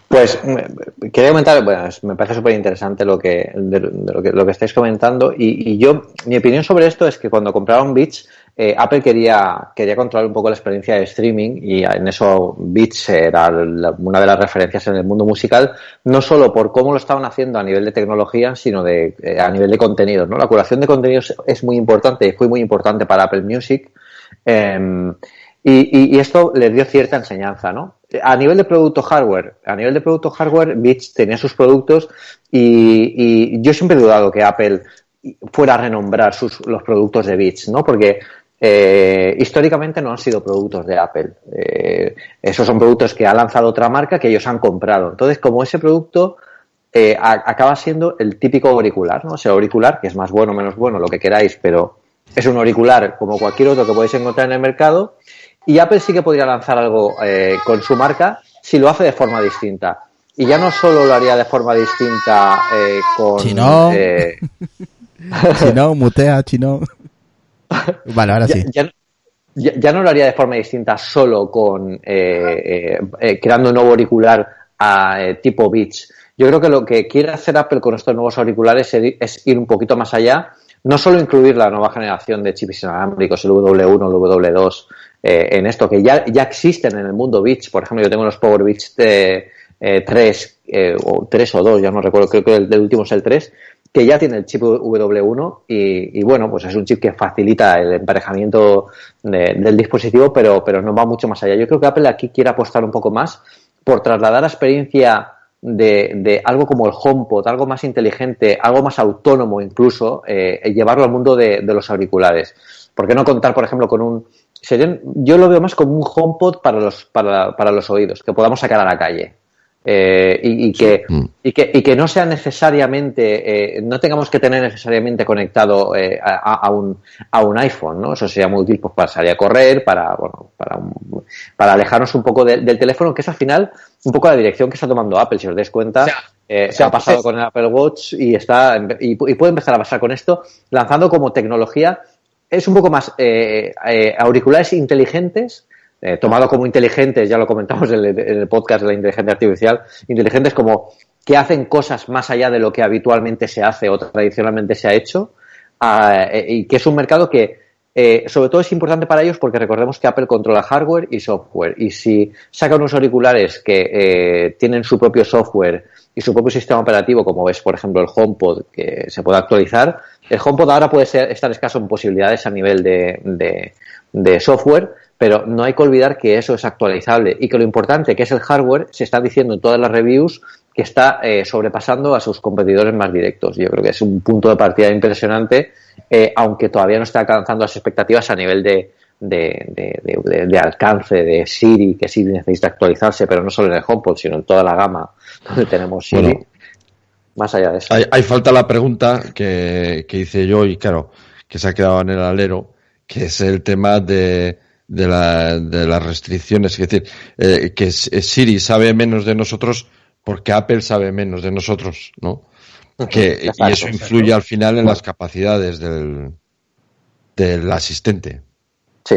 Pues mm, quería comentar, bueno, me parece súper interesante lo que, lo que, lo que estáis comentando y, y, yo, mi opinión sobre esto es que cuando compraron Beats, eh, Apple quería, quería controlar un poco la experiencia de streaming y en eso Beats era una de las referencias en el mundo musical, no solo por cómo lo estaban haciendo a nivel de tecnología, sino de, eh, a nivel de contenidos. ¿no? La curación de contenidos es muy importante y fue muy importante para Apple Music. Em, y, y, esto les dio cierta enseñanza, ¿no? A nivel de producto hardware, a nivel de producto hardware, Beats tenía sus productos y, y yo siempre he dudado que Apple fuera a renombrar sus, los productos de Beats, ¿no? Porque eh, históricamente no han sido productos de Apple. Eh, esos son productos que ha lanzado otra marca que ellos han comprado. Entonces, como ese producto eh, acaba siendo el típico auricular, ¿no? Ese auricular, que es más bueno o menos bueno, lo que queráis, pero es un auricular como cualquier otro que podéis encontrar en el mercado. Y Apple sí que podría lanzar algo con su marca si lo hace de forma distinta. Y ya no solo lo haría de forma distinta con... Chino. chino, mutea, chino. Vale, ahora sí. Ya, no lo haría de forma distinta solo con eh, eh, eh, creando un nuevo auricular a tipo Beats. Yo creo que lo que quiere hacer Apple con estos nuevos auriculares es, ir un poquito más allá, no solo incluir la nueva generación de chips inalámbricos, el W1, el W2, en esto, que ya, ya existen en el mundo Beats. Por ejemplo, yo tengo los Power de, 3, o 3 o 2, ya no recuerdo, creo que el, último es el 3, que ya tiene el chip W1 y, bueno, pues es un chip que facilita el emparejamiento del dispositivo, pero, pero no va mucho más allá. Yo creo que Apple aquí quiere apostar un poco más por trasladar la experiencia de, algo como el HomePod, algo más inteligente, algo más autónomo incluso, eh, llevarlo al mundo de, los auriculares. ¿Por qué no contar, por ejemplo, con un... yo lo veo más como un HomePod para los, para, para los oídos, que podamos sacar a la calle. Eh, y, que, mm. y, que, y que no sea necesariamente, eh, no tengamos que tener necesariamente conectado eh, a, un, a un iPhone, ¿no? Eso sería muy útil pues, para salir a correr, para, bueno, para, para alejarnos un poco del teléfono, que es al final un poco la dirección que está tomando Apple, si os dais cuenta. se ha pasado con el Apple Watch y está y, y, puede empezar a pasar con esto, lanzando como tecnología, es un poco más auriculares inteligentes eh, tomado como inteligentes, ya lo comentamos en el, podcast de la inteligencia artificial, inteligentes como que hacen cosas más allá de lo que habitualmente se hace o tradicionalmente se ha hecho, ah, eh, y que es un mercado que eh, sobre todo es importante para ellos porque recordemos que Apple controla hardware y software. Y si sacan unos auriculares que eh, tienen su propio software y su propio sistema operativo, como es, por ejemplo, el HomePod, que se puede actualizar, el HomePod ahora puede ser, estar escaso en posibilidades a nivel de, de, software, pero no hay que olvidar que eso es actualizable y que lo importante que es el hardware se está diciendo en todas las reviews que está eh, sobrepasando a sus competidores más directos. Yo creo que es un punto de partida impresionante eh, aunque todavía no está alcanzando las expectativas a nivel de, de, alcance de Siri, que Siri necesita actualizarse, pero no solo en el HomePod, sino en toda la gama donde tenemos Siri. más allá de eso. Hay, falta la pregunta que, hice yo y claro, que se ha quedado en el alero, que es el tema de, de, la, de las restricciones. Es decir, eh, que Siri sabe menos de nosotros porque Apple sabe menos de nosotros, ¿no? Que, y eso influye al final en las capacidades del, del asistente. Sí.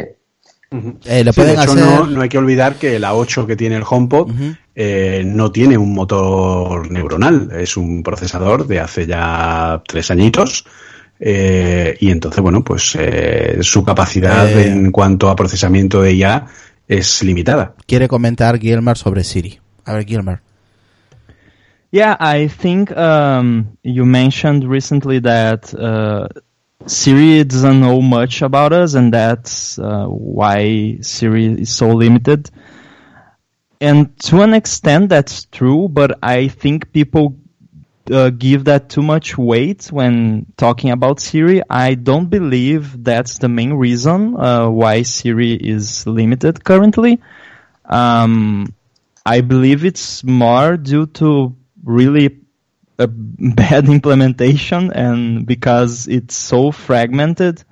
Eh, de hecho, no, hay que olvidar que la 8 que tiene el HomePod eh, no tiene un motor neuronal, es un procesador de hace ya tres añitos. Eh, y entonces, bueno, pues su capacidad en cuanto a procesamiento de IA es limitada. Quiere comentar Guillermo sobre Siri. A ver, Guillermo. Yeah, I think um, you mentioned recently that uh, Siri doesn't know much about us, and that's uh, why Siri is so limited. And to an extent, that's true, but I think people uh, give that too much weight when talking about Siri. I don't believe that's the main reason uh, why Siri is limited currently. Um, I believe it's more due to really a bad implementation and because it's so fragmented,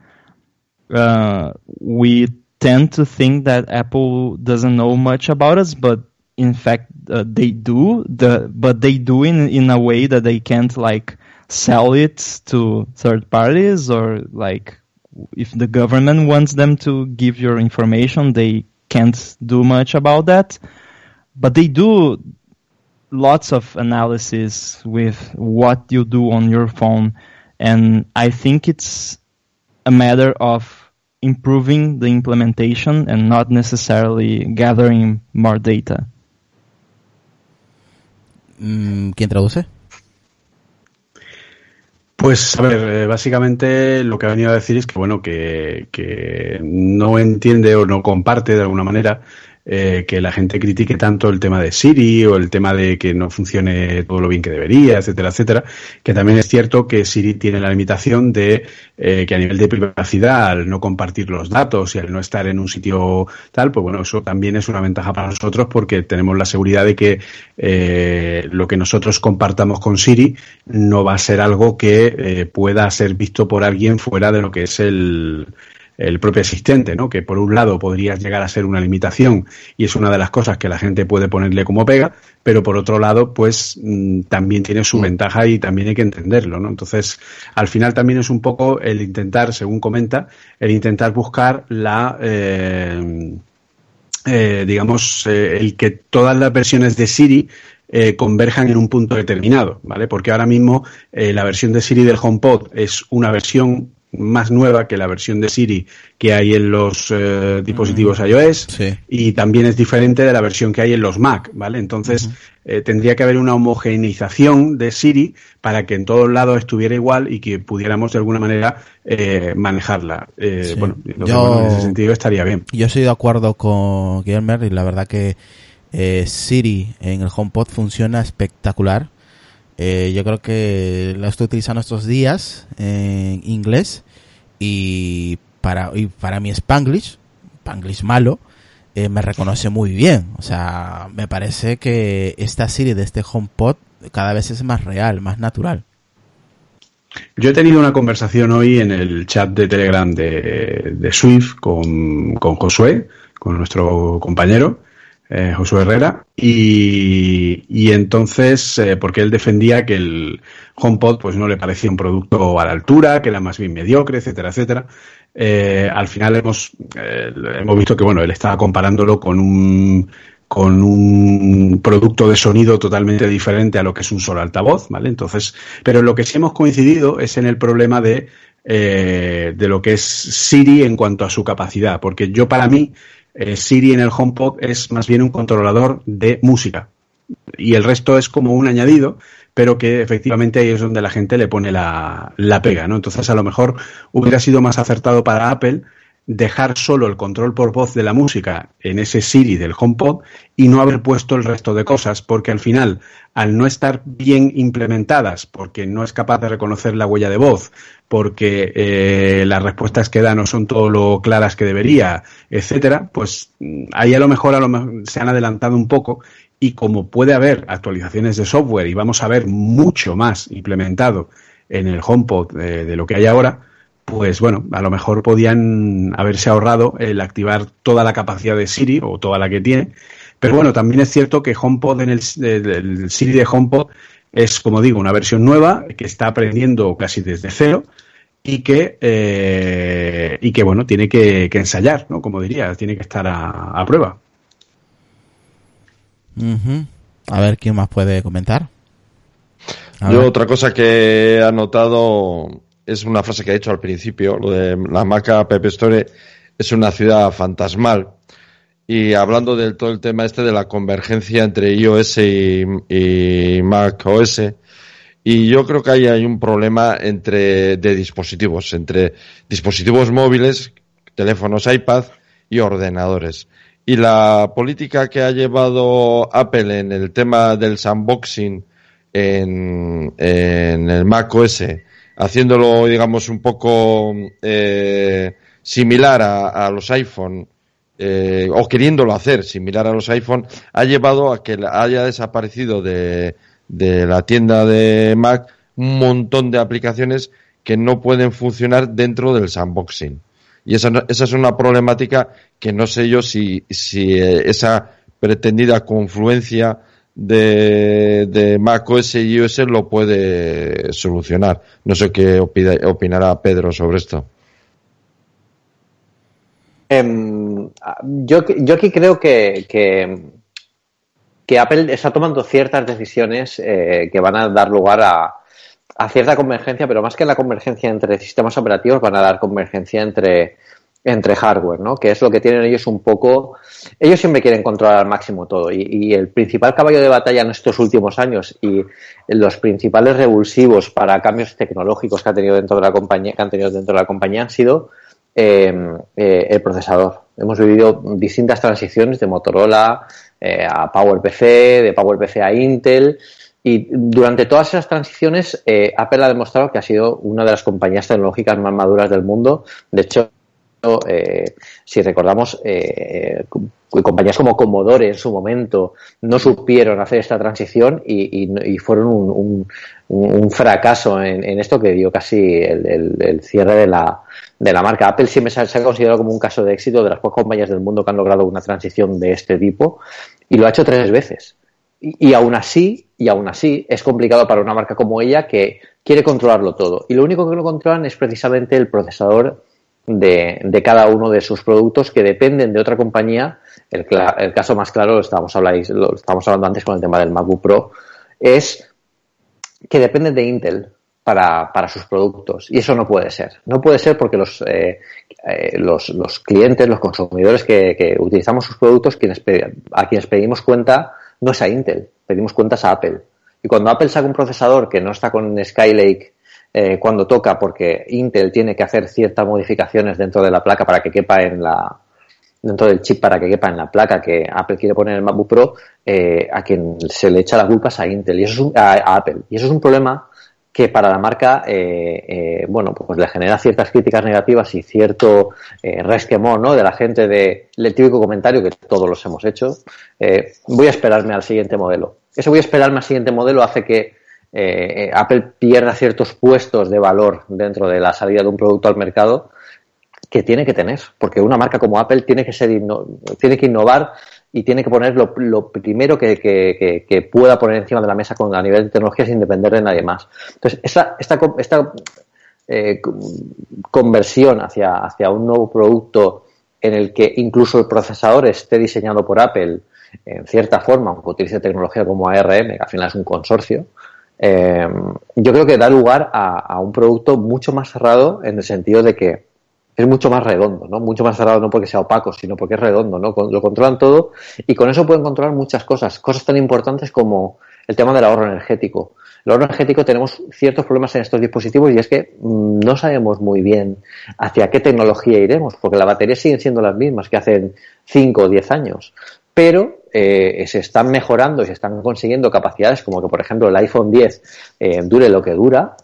uh, we tend to think that Apple doesn't know much about us, but in fact uh, they do. The but they do in in a way that they can't like sell it to third parties or like if the government wants them to give your information, they can't do much about that. But they do lots of analysis with what you do on your phone, and I think it's a matter of improving the implementation and not necessarily gathering more data. Mm, ¿Quién traduce? Pues, a ver, eh, básicamente lo que ha venido a decir es que, bueno, que, que no entiende o no comparte de alguna manera eh, que la gente critique tanto el tema de Siri o el tema de que no funcione todo lo bien que debería, etcétera, etcétera, que también es cierto que Siri tiene la limitación de eh, que a nivel de privacidad, al no compartir los datos y al no estar en un sitio tal, pues bueno, eso también es una ventaja para nosotros porque tenemos la seguridad de que eh, lo que nosotros compartamos con Siri no va a ser algo que pueda ser visto por alguien fuera de lo que es el, el propio asistente, ¿no? Que por un lado podría llegar a ser una limitación y es una de las cosas que la gente puede ponerle como pega, pero por otro lado, pues mm, también tiene su mm. ventaja y también hay que entenderlo, ¿no? Entonces, al final también es un poco el intentar, según comenta, el intentar buscar la eh, eh, digamos, eh, el que todas las versiones de Siri converjan en un punto determinado, ¿vale? Porque ahora mismo la versión de Siri del HomePod es una versión más nueva que la versión de Siri que hay en los eh, dispositivos iOS y también es diferente de la versión que hay en los Mac, ¿vale? Entonces eh, tendría que haber una homogeneización de Siri para que en todos lados estuviera igual y que pudiéramos de alguna manera eh, manejarla. Bueno, en ese sentido estaría bien. Yo estoy de acuerdo con Guillermo y la verdad que Siri en el HomePod funciona espectacular eh, yo creo que la estoy utilizando estos días en inglés y para, y para mi Spanglish, Spanglish malo, eh, me reconoce muy bien. O sea, me parece que esta serie de este HomePod cada vez es más real, más natural. Yo he tenido una conversación hoy en el chat de Telegram de, de Swift con, con Josué, con nuestro compañero, eh, Josué Herrera, y, y entonces, eh, porque él defendía que el HomePod pues no le parecía un producto a la altura, que era más bien mediocre, etcétera, etcétera. Eh, al final hemos, hemos visto que bueno, él estaba comparándolo con un con un producto de sonido totalmente diferente a lo que es un solo altavoz, ¿vale? Entonces, pero lo que sí hemos coincidido es en el problema de, eh, de lo que es Siri en cuanto a su capacidad, porque yo para mí eh, Siri en el HomePod es más bien un controlador de música y el resto es como un añadido, pero que efectivamente ahí es donde la gente le pone la, la pega, ¿no? Entonces a lo mejor hubiera sido más acertado para Apple dejar solo el control por voz de la música en ese Siri del HomePod y no haber puesto el resto de cosas, porque al final, al no estar bien implementadas, porque no es capaz de reconocer la huella de voz, porque eh, las respuestas que da no son todo lo claras que debería, etcétera, pues mm, ahí a lo mejor, a lo mejor se han adelantado un poco y como puede haber actualizaciones de software y vamos a ver mucho más implementado en el HomePod eh, de lo que hay ahora, pues bueno, a lo mejor podían haberse ahorrado el activar toda la capacidad de Siri o toda la que tiene. Pero bueno, también es cierto que HomePod en el, Siri de HomePod es, como digo, una versión nueva que está aprendiendo casi desde cero y que, eh, y que bueno, tiene que, ensayar, ¿no? Como diría, tiene que estar a, prueba. A ver, ¿quién más puede comentar? Yo otra cosa que he anotado es una frase que ha dicho al principio, lo de la marca Pepe Store es una ciudad fantasmal. Y hablando del todo el tema este de la convergencia entre iOS y, Mac OS, y yo creo que ahí hay un problema entre de dispositivos, entre dispositivos móviles, teléfonos iPad y ordenadores. Y la política que ha llevado Apple en el tema del sandboxing en, en el Mac OS haciéndolo, digamos, un poco eh, similar a, los iPhone, eh, o queriéndolo hacer similar a los iPhone, ha llevado a que haya desaparecido de, de la tienda de Mac un montón de aplicaciones que no pueden funcionar dentro del sandboxing. Y esa, esa es una problemática que no sé yo si, si eh, esa pretendida confluencia de, de Mac OS y iOS lo puede solucionar. No sé qué opinará Pedro sobre esto. Em, yo, yo aquí creo que, que, Apple está tomando ciertas decisiones eh, que van a dar lugar a, a cierta convergencia, pero más que la convergencia entre sistemas operativos, van a dar convergencia entre entre hardware, ¿no? Que es lo que tienen ellos un poco. Ellos siempre quieren controlar al máximo todo. Y, el principal caballo de batalla en estos últimos años y los principales revulsivos para cambios tecnológicos que ha tenido dentro de la compañía, que han tenido dentro de la compañía han sido em, eh, el procesador. Hemos vivido distintas transiciones de Motorola eh, a PowerPC, de PowerPC a Intel. Y durante todas esas transiciones, eh, Apple ha demostrado que ha sido una de las compañías tecnológicas más maduras del mundo. De hecho, eh, si recordamos, eh, compañías como Commodore en su momento no supieron hacer esta transición y, fueron un, fracaso en, esto que dio casi el, cierre de la, de la marca. Apple siempre se ha, considerado como un caso de éxito de las pocas compañías del mundo que han logrado una transición de este tipo y lo ha hecho tres veces. Y, y aún así, y aún así, es complicado para una marca como ella que quiere controlarlo todo. Y lo único que no controlan es precisamente el procesador de, de, cada uno de sus productos que dependen de otra compañía. El, el caso más claro, lo estábamos, hablando, lo estábamos hablando antes con el tema del MacBook Pro, es que dependen de Intel para, para sus productos. Y eso no puede ser. No puede ser porque los, eh, eh, los, los, clientes, los consumidores que, que utilizamos sus productos, quienes, a quienes pedimos cuenta no es a Intel, pedimos cuentas a Apple. Y cuando Apple saca un procesador que no está con Skylake eh, cuando toca porque Intel tiene que hacer ciertas modificaciones dentro de la placa para que quepa en la dentro del chip para que quepa en la placa que Apple quiere poner en el MacBook Pro, eh, a quien se le echa la culpa es a Intel y eso es a, Apple y eso es un problema que para la marca, eh, bueno, pues le genera ciertas críticas negativas y cierto resquemor, ¿no? De la gente de, el típico comentario que todos los hemos hecho. voy a esperarme al siguiente modelo. Ese voy a esperarme al siguiente modelo hace que eh, Apple pierda ciertos puestos de valor dentro de la salida de un producto al mercado que tiene que tener, porque una marca como Apple tiene que ser innovar y tiene que poner lo, primero que, pueda poner encima de la mesa con a nivel de tecnología sin depender de nadie más. Entonces, esta, esta, esta eh, conversión hacia, hacia un nuevo producto en el que incluso el procesador esté diseñado por Apple en cierta forma, aunque utilice tecnología como ARM, que al final es un consorcio, eh, yo creo que da lugar a, un producto mucho más cerrado en el sentido de que es mucho más redondo, ¿no? Mucho más cerrado no porque sea opaco, sino porque es redondo, ¿no? Lo controlan todo y con eso pueden controlar muchas cosas, cosas tan importantes como el tema del ahorro energético. El ahorro energético tenemos ciertos problemas en estos dispositivos y es que mm, no sabemos muy bien hacia qué tecnología iremos, porque las baterías siguen siendo las mismas que hace 5 o 10 años pero eh, se están mejorando y se están consiguiendo capacidades como que, por ejemplo, el iPhone 10 eh, dure lo que dura,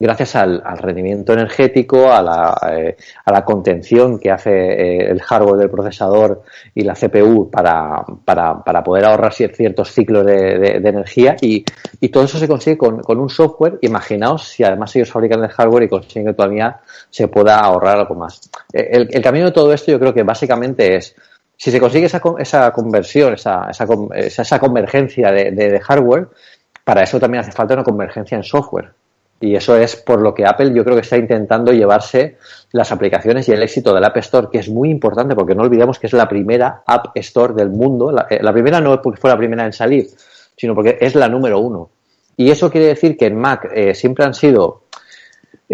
gracias al, rendimiento energético, a la, eh, a la contención que hace el hardware del procesador y la CPU para, para, para poder ahorrar ciertos ciclos de, energía y, todo eso se consigue con, un software. Imaginaos si además ellos fabrican el hardware y consiguen que todavía se pueda ahorrar algo más. El camino de todo esto yo creo que básicamente es si se consigue esa, esa conversión, esa, esa, esa convergencia de, de, hardware, para eso también hace falta una convergencia en software. Y eso es por lo que Apple yo creo que está intentando llevarse las aplicaciones y el éxito del App Store, que es muy importante porque no olvidemos que es la primera App Store del mundo. La, eh, la primera no porque fue la primera en salir, sino porque es la número uno. Y eso quiere decir que en Mac eh, siempre han sido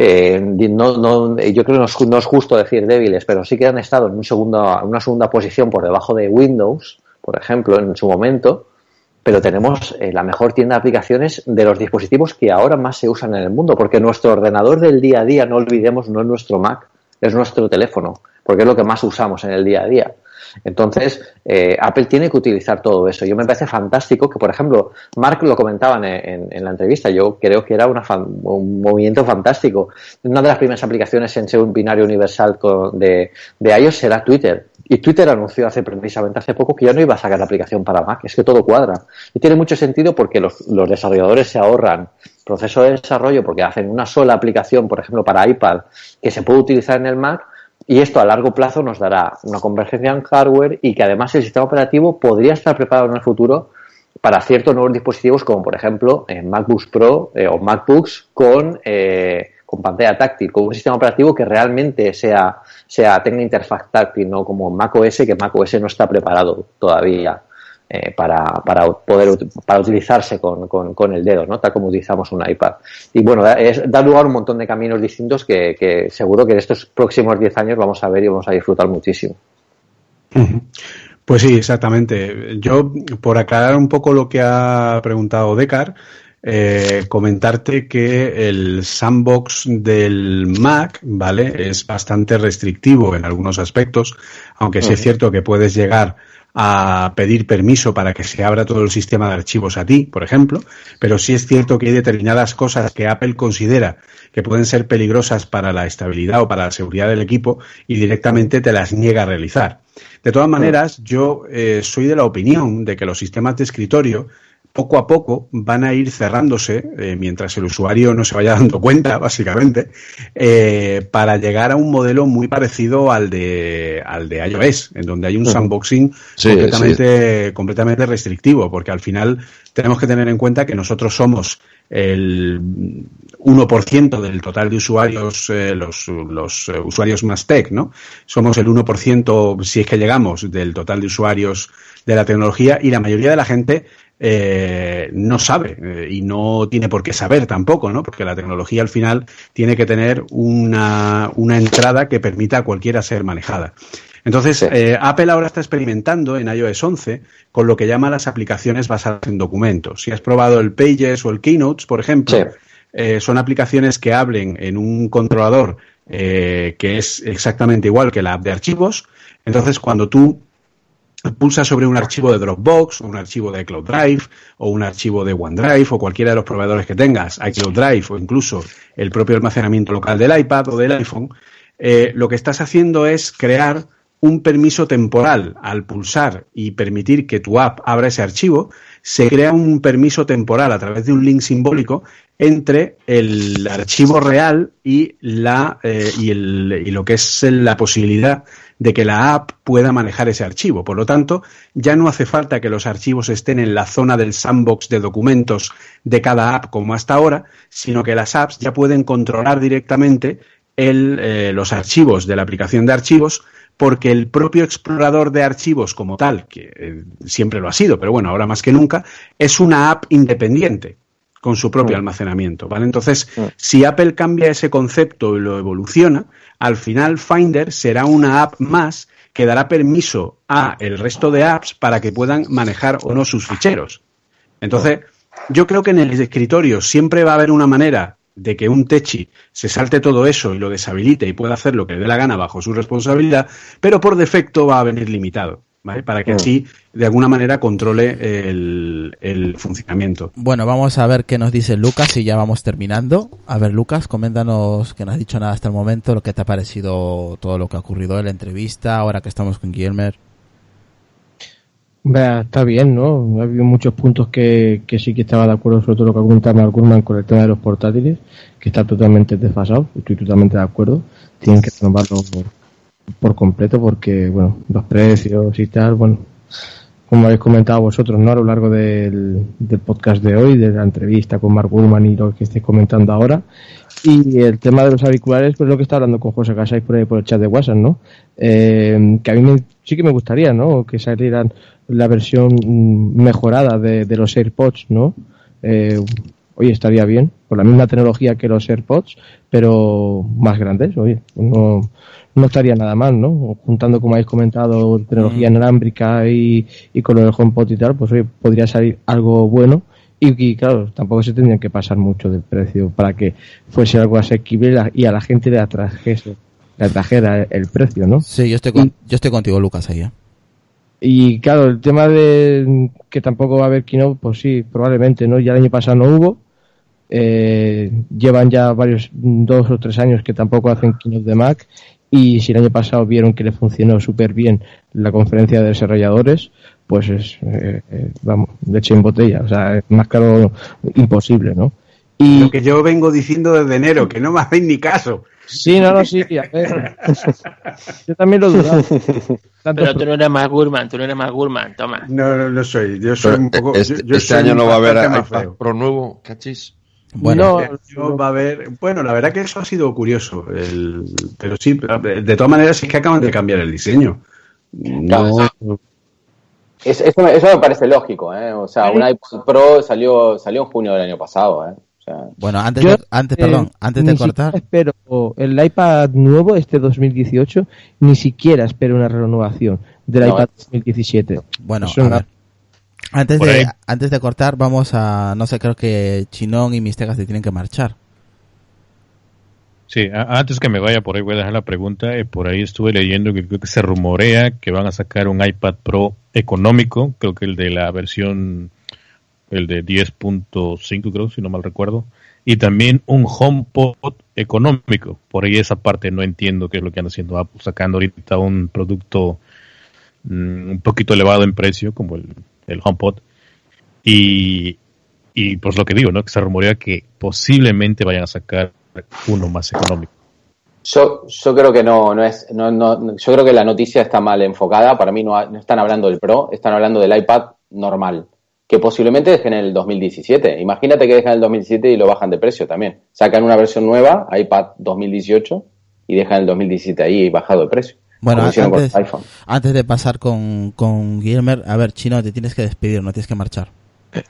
eh, no, no, yo creo que no es, justo decir débiles, pero sí que han estado en, un segundo, una segunda posición por debajo de Windows, por ejemplo, en su momento, pero tenemos eh, la mejor tienda de aplicaciones de los dispositivos que ahora más se usan en el mundo, porque nuestro ordenador del día a día, no olvidemos, no es nuestro Mac, es nuestro teléfono, porque es lo que más usamos en el día a día. Entonces, eh, Apple tiene que utilizar todo eso. Yo me parece fantástico que, por ejemplo, Mark lo comentaba en, la entrevista, yo creo que era un movimiento fantástico. Una de las primeras aplicaciones en ser un binario universal de, de iOS será Twitter. Y Twitter anunció hace precisamente hace poco que ya no iba a sacar la aplicación para Mac, es que todo cuadra. Y tiene mucho sentido porque los, los desarrolladores se ahorran proceso de desarrollo porque hacen una sola aplicación, por ejemplo, para iPad, que se puede utilizar en el Mac, y esto a largo plazo nos dará una convergencia en hardware y que además el sistema operativo podría estar preparado en el futuro para ciertos nuevos dispositivos como por ejemplo en MacBooks Pro eh, o MacBooks con, eh, con pantalla táctil, con un sistema operativo que realmente sea, sea tenga interfaz táctil, no como macOS, que macOS no está preparado todavía eh, para, para, poder para utilizarse con, con, el dedo, ¿no? tal como utilizamos un iPad. Y bueno, es, da lugar a un montón de caminos distintos que, que seguro que en estos próximos 10 años vamos a ver y vamos a disfrutar muchísimo. Pues sí, exactamente. Yo, por aclarar un poco lo que ha preguntado Decar, eh, comentarte que el sandbox del Mac, ¿vale? Es bastante restrictivo en algunos aspectos, aunque sí es cierto que puedes llegar a pedir permiso para que se abra todo el sistema de archivos a ti, por ejemplo, pero sí es cierto que hay determinadas cosas que Apple considera que pueden ser peligrosas para la estabilidad o para la seguridad del equipo y directamente te las niega a realizar. De todas maneras, yo eh, soy de la opinión de que los sistemas de escritorio poco a poco van a ir cerrándose, eh, mientras el usuario no se vaya dando cuenta, básicamente, eh, para llegar a un modelo muy parecido al de, al de iOS, en donde hay un sandboxing completamente, completamente restrictivo, porque al final tenemos que tener en cuenta que nosotros somos el 1% del total de usuarios, eh, los, los usuarios más tech, ¿no? Somos el 1%, si es que llegamos, del total de usuarios de la tecnología y la mayoría de la gente eh, no sabe eh, y no tiene por qué saber tampoco, ¿no? Porque la tecnología al final tiene que tener una, una entrada que permita a cualquiera ser manejada. Entonces, eh, Apple ahora está experimentando en iOS 11 con lo que llama las aplicaciones basadas en documentos. Si has probado el Pages o el Keynotes, por ejemplo, son aplicaciones que hablen en un controlador que es exactamente igual que la app de archivos. Entonces, cuando tú pulsa sobre un archivo de Dropbox, o un archivo de Cloud Drive, o un archivo de OneDrive, o cualquiera de los proveedores que tengas, iCloud Drive, o incluso el propio almacenamiento local del iPad o del iPhone, eh, lo que estás haciendo es crear un permiso temporal. Al pulsar y permitir que tu app abra ese archivo, se crea un permiso temporal a través de un link simbólico entre el archivo real y, la, eh, y, el, y lo que es la posibilidad de que la app pueda manejar ese archivo. Por lo tanto, ya no hace falta que los archivos estén en la zona del sandbox de documentos de cada app como hasta ahora, sino que las apps ya pueden controlar directamente el, eh, los archivos de la aplicación de archivos porque el propio explorador de archivos como tal, que eh, siempre lo ha sido, pero bueno, ahora más que nunca, es una app independiente con su propio Mm. almacenamiento, ¿vale? Entonces, si Apple cambia ese concepto y lo evoluciona, al final Finder será una app más que dará permiso a el resto de apps para que puedan manejar o no sus ficheros. Entonces, yo creo que en el escritorio siempre va a haber una manera de que un techi se salte todo eso y lo deshabilite y pueda hacer lo que le dé la gana bajo su responsabilidad, pero por defecto va a venir limitado, ¿vale? Para que Mm. así, de alguna manera, controle el, el funcionamiento. Bueno, vamos a ver qué nos dice Lucas y ya vamos terminando. A ver, Lucas, coméntanos que no has dicho nada hasta el momento, lo que te ha parecido todo lo que ha ocurrido en la entrevista, ahora que estamos con Guillermo. Vea, está bien, ¿no? Ha habido muchos puntos que, que sí que estaba de acuerdo, sobre todo lo que ha comentado Mark Gurman con el tema de los portátiles, que está totalmente desfasado, estoy totalmente de acuerdo. Tienen que renovarlo por, completo porque, bueno, los precios y tal, bueno, como habéis comentado vosotros, ¿no? A lo largo del, del podcast de hoy, de la entrevista con Mark Gurman y lo que estáis comentando ahora. Y el tema de los auriculares, pues lo que está hablando con José Casais por, por el chat de WhatsApp, ¿no? Eh, que a mí me- sí que me gustaría, ¿no? Que salieran la versión mejorada de, los AirPods, ¿no? Eh, oye, estaría bien, con la misma tecnología que los AirPods, pero más grandes, oye, no estaría nada mal, ¿no? Juntando, como habéis comentado, tecnología inalámbrica y, y con lo del HomePod y tal, pues oye, podría salir algo bueno. Y, y, claro, tampoco se tendrían que pasar mucho del precio para que fuese algo asequible y a la gente le atrajese, le atrajera el precio, ¿no? Sí, yo estoy, con- yo estoy contigo, Lucas, ahí, ¿eh? Y claro, el tema de que tampoco va a haber keynote, pues sí, probablemente, ¿no? Ya el año pasado no hubo. Eh, llevan ya varios, dos o tres años que tampoco hacen keynote de Mac. Y si el año pasado vieron que le funcionó súper bien la conferencia de desarrolladores, pues es, eh, eh, vamos, leche en botella. O sea, es más caro imposible, ¿no? Y Lo que yo vengo diciendo desde enero, que no me hacéis ni caso. sí, no, no, sí, a ver. Yo también lo dudaba. Tanto Pero tú no eres más Gurman, tú no eres más Gurman, toma. No, no, no soy. Yo soy Pero un poco. este, yo- yo este soy año no va a haber iPad feo. Pro nuevo, cachis. Bueno, va a haber. Bueno, la verdad que eso ha sido curioso. el- pero sí, de todas maneras, es que acaban de cambiar el diseño. No, Es- eso, me, eso me parece lógico, ¿eh? O sea, un iPod Pro salió, salió en junio del año pasado, ¿eh? O sea, Bueno, antes, Yo, de, antes, eh, perdón, antes de cortar, espero el iPad nuevo, este 2018, ni siquiera espero una renovación del No, iPad 2017. bueno, Eso a ver. Antes Por ahí. de, antes de cortar, vamos a, no sé, creo que Chinón y Mistegas se tienen que marchar. Sí, antes que me vaya por ahí voy a dejar la pregunta. eh, por ahí estuve leyendo que creo que se rumorea que van a sacar un iPad Pro económico, creo que el de la versión, el de 10.5 creo, si no mal recuerdo, y también un HomePod económico. Por ahí esa parte no entiendo qué es lo que anda haciendo Apple, sacando ahorita un producto mm, un poquito elevado en precio, como el, el HomePod. Y, y pues lo que digo, ¿no? Que se rumorea que posiblemente vayan a sacar uno más económico. yo, yo creo que no, no es, no, no, yo creo que la noticia está mal enfocada. Para mí no, no están hablando del Pro, están hablando del iPad normal, que posiblemente dejen en el 2017. Imagínate que dejan el 2017 y lo bajan de precio también. Sacan una versión nueva, iPad 2018, y dejan el 2017 ahí bajado de precio. Bueno, con antes, de pasar con, con Guillermo, a ver, Chino, te tienes que despedir, no tienes que marchar.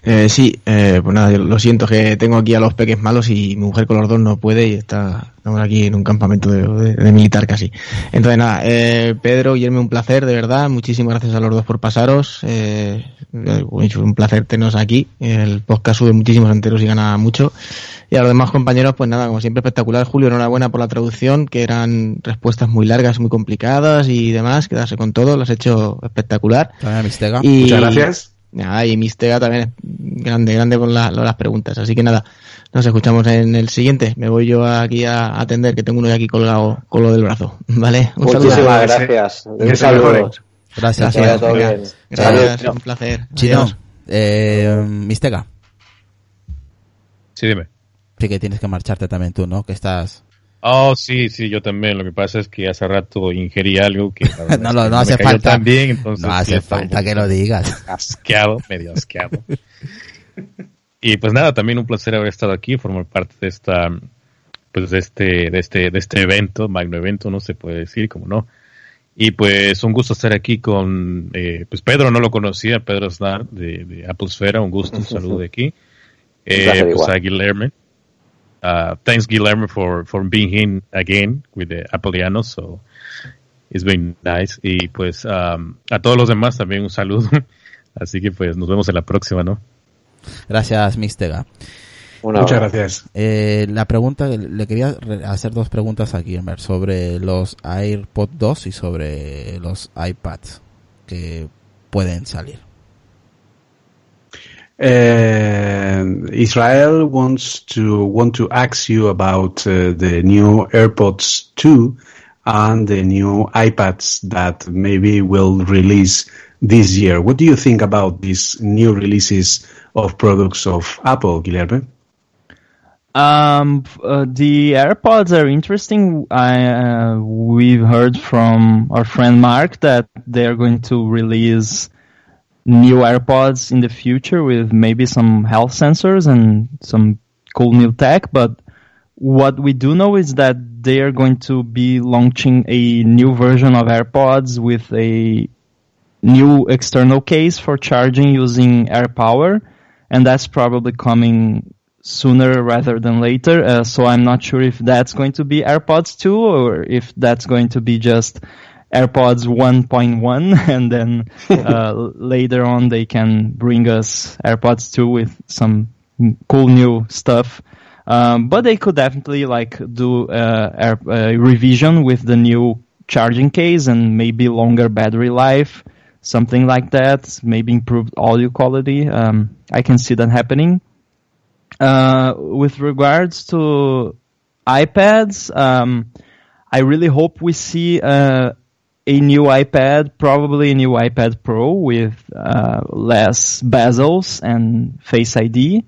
Eh, sí, eh, pues nada, yo lo siento que tengo aquí a los peques malos y mi mujer con los dos no puede y está estamos aquí en un campamento de, de- de militar casi. Entonces nada, eh, Pedro, Guillermo, un placer, de verdad. Muchísimas gracias a los dos por pasaros. Eh, eh, un placer teneros aquí. El podcast sube muchísimos enteros y gana mucho. Y a los demás compañeros, pues nada, como siempre espectacular. Julio, enhorabuena por la traducción, que eran respuestas muy largas, muy complicadas y demás. Quedarse con todo, lo has hecho espectacular. También a Mistega. Y, Muchas gracias. Nada, y Mistega también es grande, grande con la- las preguntas. Así que nada, nos escuchamos en el siguiente. Me voy yo aquí a atender, que tengo uno de aquí colgado con lo del brazo. ¿Vale? Un. Muchísimas saludo. gracias. Un saludo. Gracias, Chino. todo bien. Gracias, un placer. Chino, eh, Mistega, Sí, dime. Sí que tienes que marcharte también tú, ¿no? Que estás... Oh, sí, sí, yo también. Lo que pasa es que hace rato ingerí algo que No, no me hace cayó falta. tan bien, entonces No hace falta que lo digas. Asqueado, medio asqueado. y pues nada, también un placer haber estado aquí, formar parte de esta, pues de este, de este, de este evento, magno evento, no se puede decir, como no. Y pues un gusto estar aquí con, eh, pues Pedro no lo conocía, Pedro Snar de, de Apple Sfera, un gusto, un saludo de aquí. Eh, pues a Guillermo. Uh, thanks Guillermo for, for being here again with the Appleianos, so it's been nice. Y pues um, a todos los demás también un saludo. Así que pues nos vemos en la próxima, ¿no? Gracias, Mistega. Muchas gracias. Eh, la pregunta, le quería hacer dos preguntas a Guillermo sobre los AirPods 2 y sobre los iPads que pueden salir. Uh, Israel wants to want to ask you about uh, the new AirPods 2 and the new iPads that maybe will release this year. What do you think about these new releases of products of Apple, Guillermo? Um, uh, the AirPods are interesting. I uh, we've heard from our friend Mark that they are going to release new AirPods in the future with maybe some health sensors and some cool new tech. But what we do know is that they are going to be launching a new version of AirPods with a new external case for charging using air power, and that's probably coming sooner rather than later. Uh, so I'm not sure if that's going to be AirPods 2 or if that's going to be just AirPods 1.1 and then uh, later on they can bring us AirPods 2 with some cool new stuff. Um, but they could definitely like do uh, a revision with the new charging case and maybe longer battery life, something like that. Maybe improved audio quality. Um, I can see that happening. Uh, with regards to iPads, um, I really hope we see uh, a new iPad, probably a new iPad Pro with uh, less bezels and Face ID.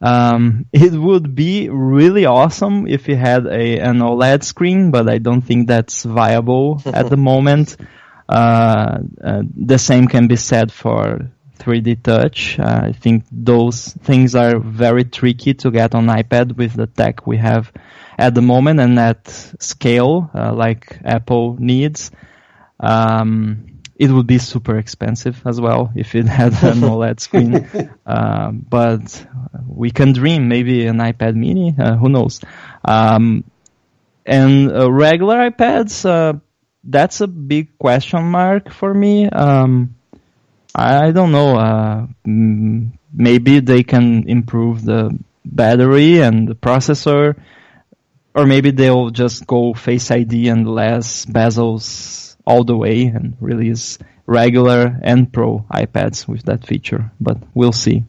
Um, it would be really awesome if it had a, an OLED screen, but I don't think that's viable at the moment. Uh, uh, the same can be said for 3D Touch. Uh, I think those things are very tricky to get on iPad with the tech we have at the moment and at scale, uh, like Apple needs. Um, it would be super expensive as well if it had an OLED screen. Uh, but we can dream. Maybe an iPad Mini. Uh, who knows? Um, and uh, regular iPads. Uh, that's a big question mark for me. Um, I don't know. Uh, maybe they can improve the battery and the processor, or maybe they'll just go Face ID and less bezels all the way and release regular and Pro iPads with that feature. But we'll see.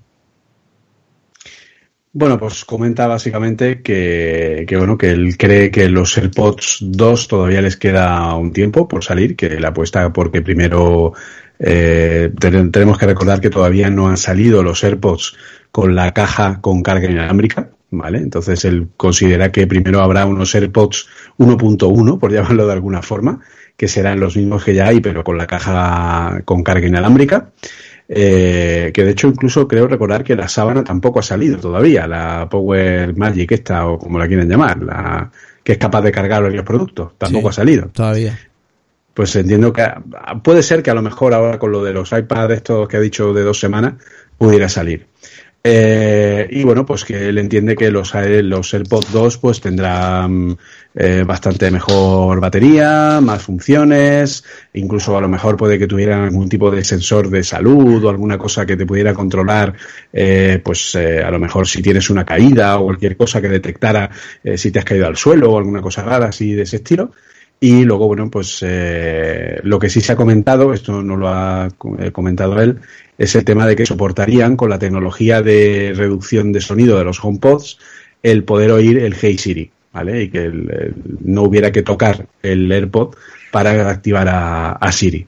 Bueno, pues comenta básicamente que, que, bueno, que él cree que los AirPods 2 todavía les queda un tiempo por salir, que la apuesta porque primero eh, tenemos que recordar que todavía no han salido los AirPods con la caja con carga inalámbrica, ¿vale? Entonces él considera que primero habrá unos AirPods 1.1, por llamarlo de alguna forma, que serán los mismos que ya hay, pero con la caja con carga inalámbrica. Eh, que de hecho incluso creo recordar que la sábana tampoco ha salido todavía, la Power Magic esta o como la quieren llamar, la que es capaz de cargar varios productos, tampoco ha salido. Todavía. Pues entiendo que puede ser que a lo mejor ahora con lo de los iPads estos que ha dicho de dos semanas pudiera salir. Eh, y bueno, pues que él entiende que los, los AirPods 2 pues tendrán eh, bastante mejor batería, más funciones, incluso a lo mejor puede que tuvieran algún tipo de sensor de salud o alguna cosa que te pudiera controlar, eh, pues eh, a lo mejor si tienes una caída o cualquier cosa que detectara eh, si te has caído al suelo o alguna cosa rara así de ese estilo. Y luego, bueno, pues eh, lo que sí se ha comentado, esto no lo ha eh, comentado él, es el tema de que soportarían con la tecnología de reducción de sonido de los HomePods el poder oír el Hey Siri, ¿vale? Y que no hubiera que tocar el AirPod para activar a, a Siri.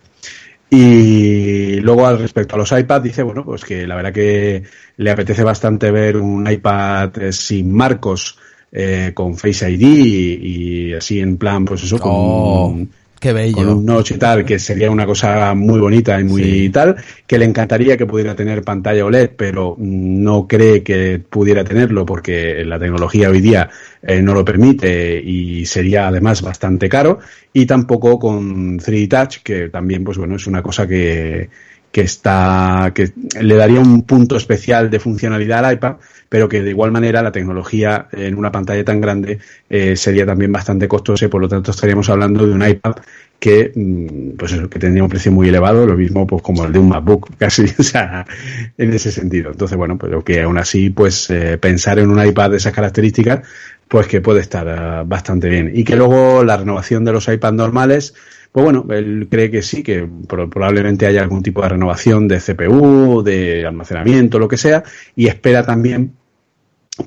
Y luego al respecto a los iPads dice, bueno, pues que la verdad que le apetece bastante ver un iPad eh, sin marcos eh, con Face ID y, y, así en plan, pues eso, con, oh, Qué bello. con un notch y tal, que sería una cosa muy bonita y muy tal, que le encantaría que pudiera tener pantalla OLED, pero no cree que pudiera tenerlo porque la tecnología hoy día eh, no lo permite y sería además bastante caro, y tampoco con 3D Touch, que también, pues bueno, es una cosa que, que está, que le daría un punto especial de funcionalidad al iPad, pero que de igual manera la tecnología en una pantalla tan grande eh, sería también bastante costosa y por lo tanto estaríamos hablando de un iPad que mm, pues eso, que tendría un precio muy elevado, lo mismo pues como el de un MacBook casi, o sea, en ese sentido. Entonces, bueno, pero que aún así, pues eh, pensar en un iPad de esas características, pues que puede estar eh, bastante bien. Y que luego la renovación de los iPads normales, pues bueno, él cree que sí, que pro- probablemente haya algún tipo de renovación de CPU, de almacenamiento, lo que sea, y espera también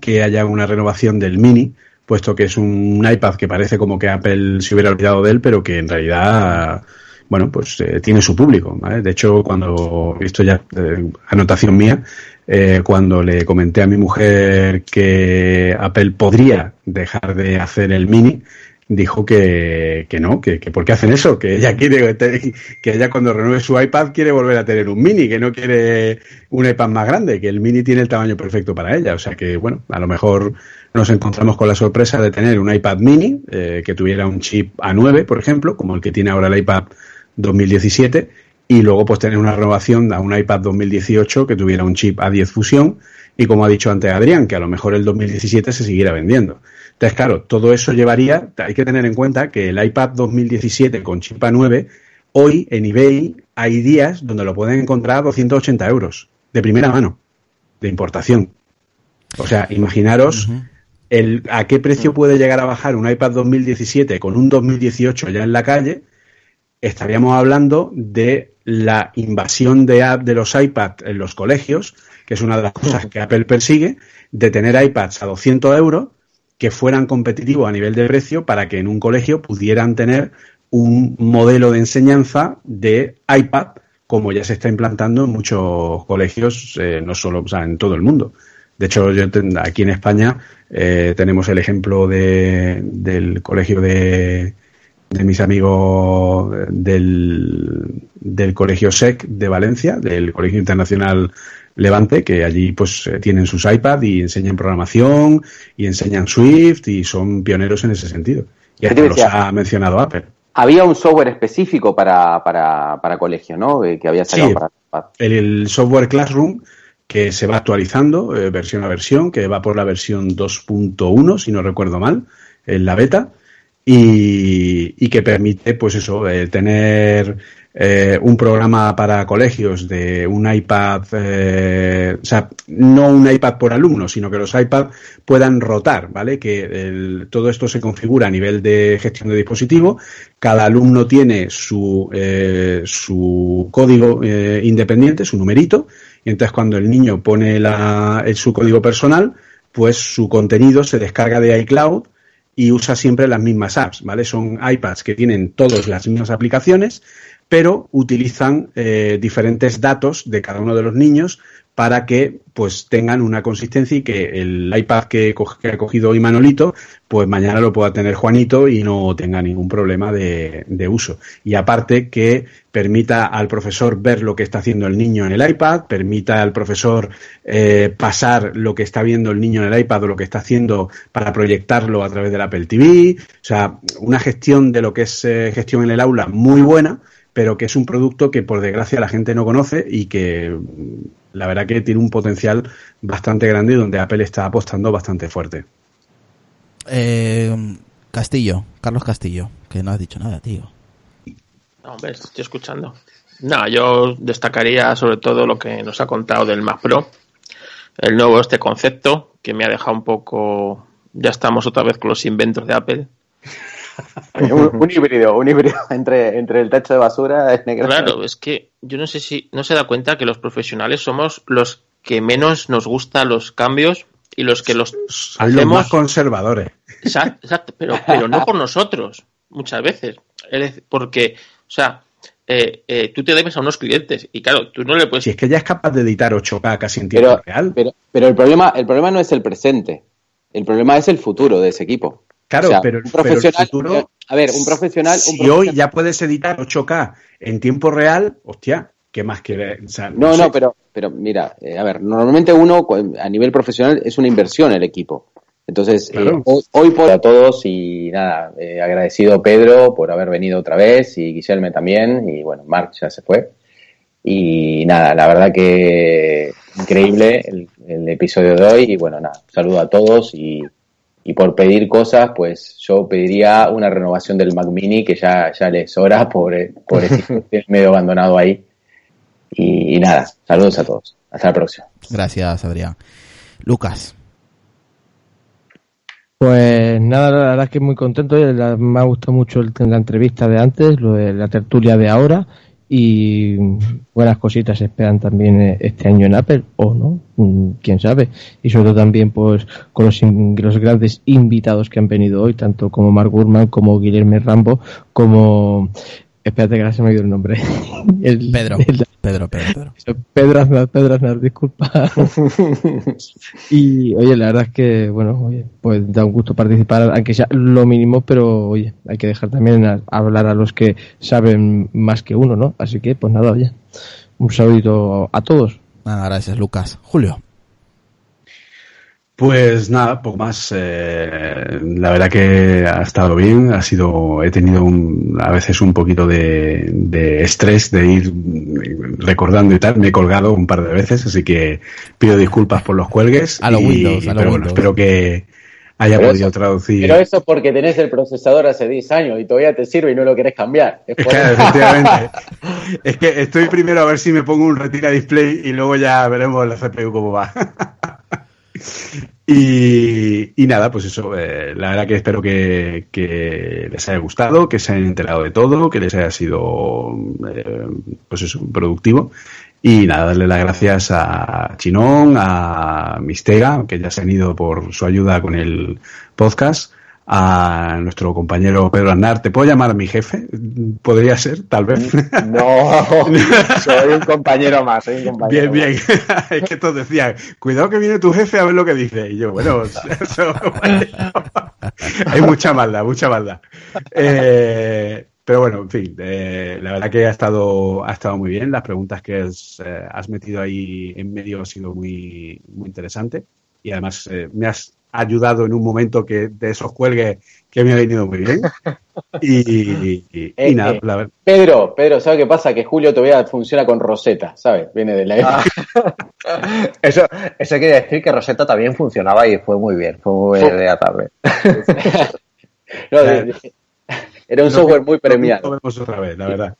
que haya una renovación del Mini, puesto que es un iPad que parece como que Apple se hubiera olvidado de él, pero que en realidad, bueno, pues eh, tiene su público. De hecho, cuando, esto ya, eh, anotación mía, eh, cuando le comenté a mi mujer que Apple podría dejar de hacer el Mini, dijo que, que no, que, que por qué hacen eso, que ella quiere, que ella cuando renueve su iPad quiere volver a tener un mini, que no quiere un iPad más grande, que el mini tiene el tamaño perfecto para ella. O sea que, bueno, a lo mejor nos encontramos con la sorpresa de tener un iPad mini eh, que tuviera un chip A9, por ejemplo, como el que tiene ahora el iPad 2017, y luego pues tener una renovación a un iPad 2018 que tuviera un chip A10 Fusión, y como ha dicho antes Adrián, que a lo mejor el 2017 se siguiera vendiendo. Entonces, claro, todo eso llevaría, hay que tener en cuenta que el iPad 2017 con chip A9, hoy en eBay hay días donde lo pueden encontrar a 280 euros, de primera mano, de importación. O sea, imaginaros el, a qué precio puede llegar a bajar un iPad 2017 con un 2018 ya en la calle. Estaríamos hablando de la invasión de app de los iPads en los colegios, que es una de las cosas que Apple persigue, de tener iPads a 200 euros que fueran competitivos a nivel de precio para que en un colegio pudieran tener un modelo de enseñanza de iPad como ya se está implantando en muchos colegios, eh, no solo, en todo el mundo. De hecho, yo aquí en España eh, tenemos el ejemplo de, del colegio de, de mis amigos del, del colegio SEC de Valencia, del Colegio Internacional Levante, que allí pues eh, tienen sus iPads y enseñan programación y enseñan Swift y son pioneros en ese sentido. Y ¿Qué hasta los ha mencionado Apple. Había un software específico para, para, para colegio, ¿no? Eh, Que había sacado Sí. para para- el, el software Classroom que se va actualizando eh, versión a versión, que va por la versión 2.1, si no recuerdo mal, en la beta, y, y que permite, pues eso, eh, tener eh, un programa para colegios de un iPad, eh, o sea, no un iPad por alumno, sino que los iPad puedan rotar, ¿vale? Que todo esto se configura a nivel de gestión de dispositivo, cada alumno tiene su, eh, su código independiente, su numerito, y entonces cuando el niño pone su código personal, pues su contenido se descarga de iCloud y usa siempre las mismas apps, ¿vale? Son iPads que tienen todas las mismas aplicaciones, pero utilizan eh, diferentes datos de cada uno de los niños para que pues tengan una consistencia y que el iPad que, ha cogido hoy Manolito, pues mañana lo pueda tener Juanito y no tenga ningún problema de, de uso. Y aparte que permita al profesor ver lo que está haciendo el niño en el iPad, permita al profesor eh, pasar lo que está viendo el niño en el iPad o lo que está haciendo para proyectarlo a través del Apple TV. O sea, una gestión de lo que es eh, gestión en el aula muy buena, pero que es un producto que por desgracia la gente no conoce y que mm, la verdad que tiene un potencial bastante grande y donde Apple está apostando bastante fuerte. Eh, Castillo, Carlos Castillo, que no has dicho nada, tío. No, hombre, estoy escuchando. No, yo destacaría sobre todo lo que nos ha contado del Mac Pro, el nuevo este concepto, que me ha dejado un poco... Ya estamos otra vez con los inventos de Apple. Un, un híbrido, un híbrido entre, entre el tacho de basura y negro. Claro, es que yo no sé si no se da cuenta que los profesionales somos los que menos nos gustan los cambios y los que los los más hacemos conservadores. Exacto, exacto, pero, pero no por nosotros, muchas veces. Porque, o sea, eh, eh, tú te debes a unos clientes y claro, tú no le puedes... Si es que ya es capaz de editar 8K casi en tiempo Pero, real. pero, pero el problema, el problema no es el presente. El problema es el futuro de ese equipo. Claro, O sea, pero, un pero el profesional, futuro, a ver, un profesional, un si profesional- hoy ya puedes editar 8K en tiempo real, hostia, ¿qué más? O sea, No, sé. no, pero, pero mira, eh, a ver, normalmente uno a nivel profesional es una inversión el equipo. Entonces, eh, Claro. hoy, hoy por a todos y nada, eh, agradecido Pedro por haber venido otra vez y Guillermo también y bueno, Marc ya se fue. Y nada, la verdad que increíble el, el episodio de hoy y bueno, nada, saludo a todos y, y por pedir cosas, pues yo pediría una renovación del Mac Mini que ya, ya les hora por, por medio abandonado ahí. Y, y nada, saludos a todos. Hasta la próxima. Gracias, Adrián. Lucas. Pues nada, la verdad es que muy contento. la- Me ha gustado mucho el- la entrevista de antes, lo de la tertulia de ahora. Y buenas cositas se esperan también eh, este año en Apple, o no, Mm, quién sabe. Y sobre todo también pues con los, los grandes invitados que han venido hoy, tanto como Mark Gurman, como Guillermo Rambo, como... Espérate que ahora se me ha ido el nombre. El- Pedro. el- Pedro, Pedro, Pedro. Pedro Aznar, Pedro Aznar, disculpa. y oye, la verdad es que, bueno, oye, pues da un gusto participar, aunque sea lo mínimo, pero oye, hay que dejar también a- hablar a los que saben más que uno, ¿no? Así que, pues nada, oye, un saludito a todos. Nada, gracias, Lucas. Julio. Pues nada, poco más. eh, la verdad que ha estado bien. Ha sido, he tenido un, a veces un poquito de, de estrés de ir recordando y tal. Me he colgado un par de veces, así que pido disculpas por los cuelgues. A lo y- Windows, a lo pero bueno, Windows. espero que haya Pero podido eso- traducir. Pero eso es porque tenés el procesador hace 10 años y todavía te sirve y no lo querés cambiar. Es Claro, efectivamente. es que estoy primero a ver si me pongo un retira display y luego ya veremos la CPU cómo va. Y, nada, pues eso, eh, la verdad que espero que, que les haya gustado, que se hayan enterado de todo, que les haya sido, eh, pues eso, productivo. Y nada, darle las gracias a Chinón, a Mistega, que ya se han ido por su ayuda con el podcast, a nuestro compañero Pedro Aznar. ¿Te puedo llamar mi jefe? Podría ser, tal vez. No, soy un compañero más, soy un compañero Bien, bien. es que todos decían, cuidado que viene tu jefe a ver lo que dice. Y yo, bueno, eso, hay mucha maldad, mucha maldad. Eh, pero bueno, en fin, eh, la verdad que ha estado, ha estado muy bien. Las preguntas que has, eh, has metido ahí en medio han sido muy, muy interesante. Y además eh, me has ayudado en un momento que de esos cuelgues que me ha venido muy bien. Y, y- y Eh, nada, eh, la verdad. Pedro, Pedro, ¿sabes qué pasa? Que Julio todavía funciona con Rosetta, ¿sabes? Viene de la Eso, eso quiere decir que Rosetta también funcionaba y fue muy bien, fue muy bien de la tarde. No, de- de- Era un software muy premiado. Lo vemos otra vez, la verdad.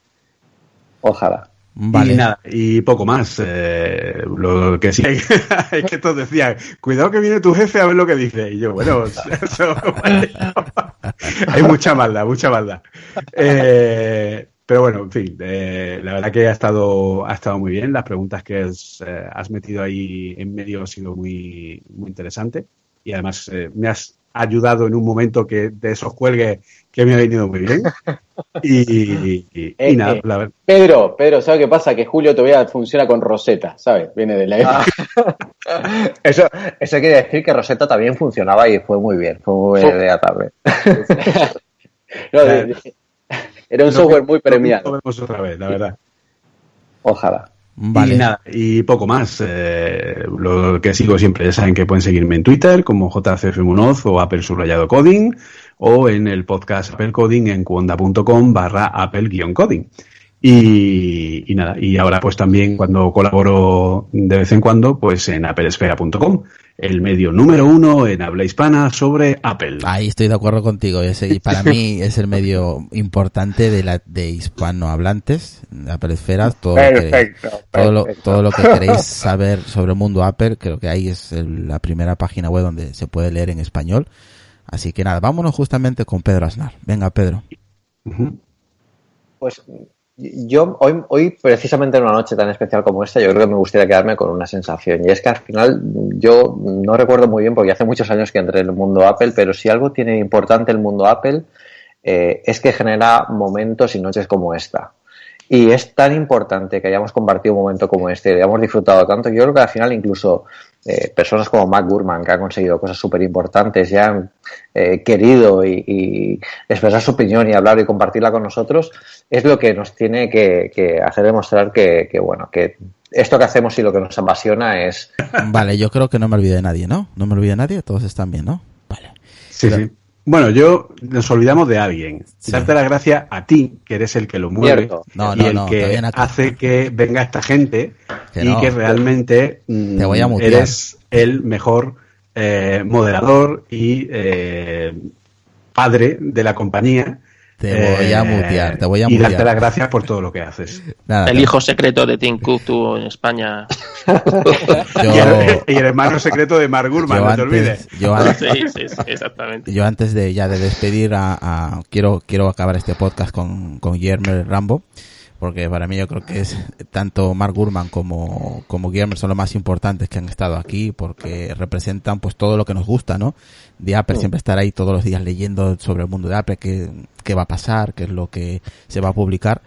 Ojalá. Vale. Y nada, y poco más. Eh, lo que sí es que todos decían, cuidado que viene tu jefe a ver lo que dice. Y yo, bueno, eso, hay mucha maldad, mucha maldad. Eh, pero bueno, en fin, eh, la verdad que ha estado, ha estado muy bien. Las preguntas que has, eh, metido ahí en medio han sido muy, muy. Y además me has ayudado en un momento que de esos cuelgues que me ha venido muy bien. Y, y- y Eh, nada, eh, la verdad. Pedro, Pedro, ¿sabes qué pasa? Que Julio todavía funciona con Rosetta, ¿sabes? Viene de la Eso, eso quiere decir que Rosetta también funcionaba y fue muy bien, fue muy bien de la tarde. No, de- de- Era un software muy premiado. Lo vemos otra vez, la verdad. Ojalá. Vale. Y nada, y poco más. Eh, lo que sigo siempre, ya saben que pueden seguirme en Twitter como JCF Munoz o Apple Subrayado Coding o en el podcast Apple Coding en cuonda.com barra Apple-Coding. Y, y nada, y ahora pues también cuando colaboro de vez en cuando, pues en applesfera.com, el medio número uno en habla hispana sobre Apple. Ahí estoy de acuerdo contigo. Ese, para mí es el medio importante de la de hispanohablantes, Apple Esfera. Todo, lo que, todo, lo, todo lo que queréis saber sobre el mundo Apple, creo que ahí es el- la primera página web donde se puede leer en español. Así que nada, vámonos justamente con Pedro Aznar. Venga, Pedro. Pues yo hoy, hoy, precisamente en una noche tan especial como esta, yo creo que me gustaría quedarme con una sensación. Y es que al final yo no recuerdo muy bien, porque hace muchos años que entré en el mundo Apple, pero si algo tiene importante el mundo Apple, eh, es que genera momentos y noches como esta. Y es tan importante que hayamos compartido un momento como este, y hayamos disfrutado tanto. Yo creo que al final incluso eh, personas como Matt Gurman, que ha conseguido cosas súper importantes y han eh, querido y, y, expresar su opinión y hablar y compartirla con nosotros, es lo que nos tiene que, que hacer demostrar que, que, bueno, que esto que hacemos y lo que nos apasiona es... Vale, yo creo que no me olvidé de nadie, ¿no? No me olvidé de nadie, todos están bien, ¿no? Vale. Sí, Pero, sí. Bueno, yo nos olvidamos de alguien. Sí. Darte las gracias a ti, que eres el que lo mueve no, y no, el no, que hace que venga esta gente Que y que realmente mm, Te voy a mutear. eres el mejor eh, moderador y eh, padre de la compañía. Te voy a mutear, te voy a y darte mutear. las gracias por todo lo que haces. Nada, El hijo secreto de Tim Cook tuvo en España. yo, Y, el, y el hermano secreto de Mark Gurman, no te olvides. yo, an- Sí, sí, sí, exactamente. yo antes de ya de despedir a, a- quiero quiero acabar este podcast con con Guillermo Rambo porque para mí yo creo que es tanto Mark Gurman como como Guillermo son los más importantes que han estado aquí porque representan pues todo lo que nos gusta no de Apple siempre estar ahí todos los días leyendo sobre el mundo de Apple qué, qué va a pasar qué es lo que se va a publicar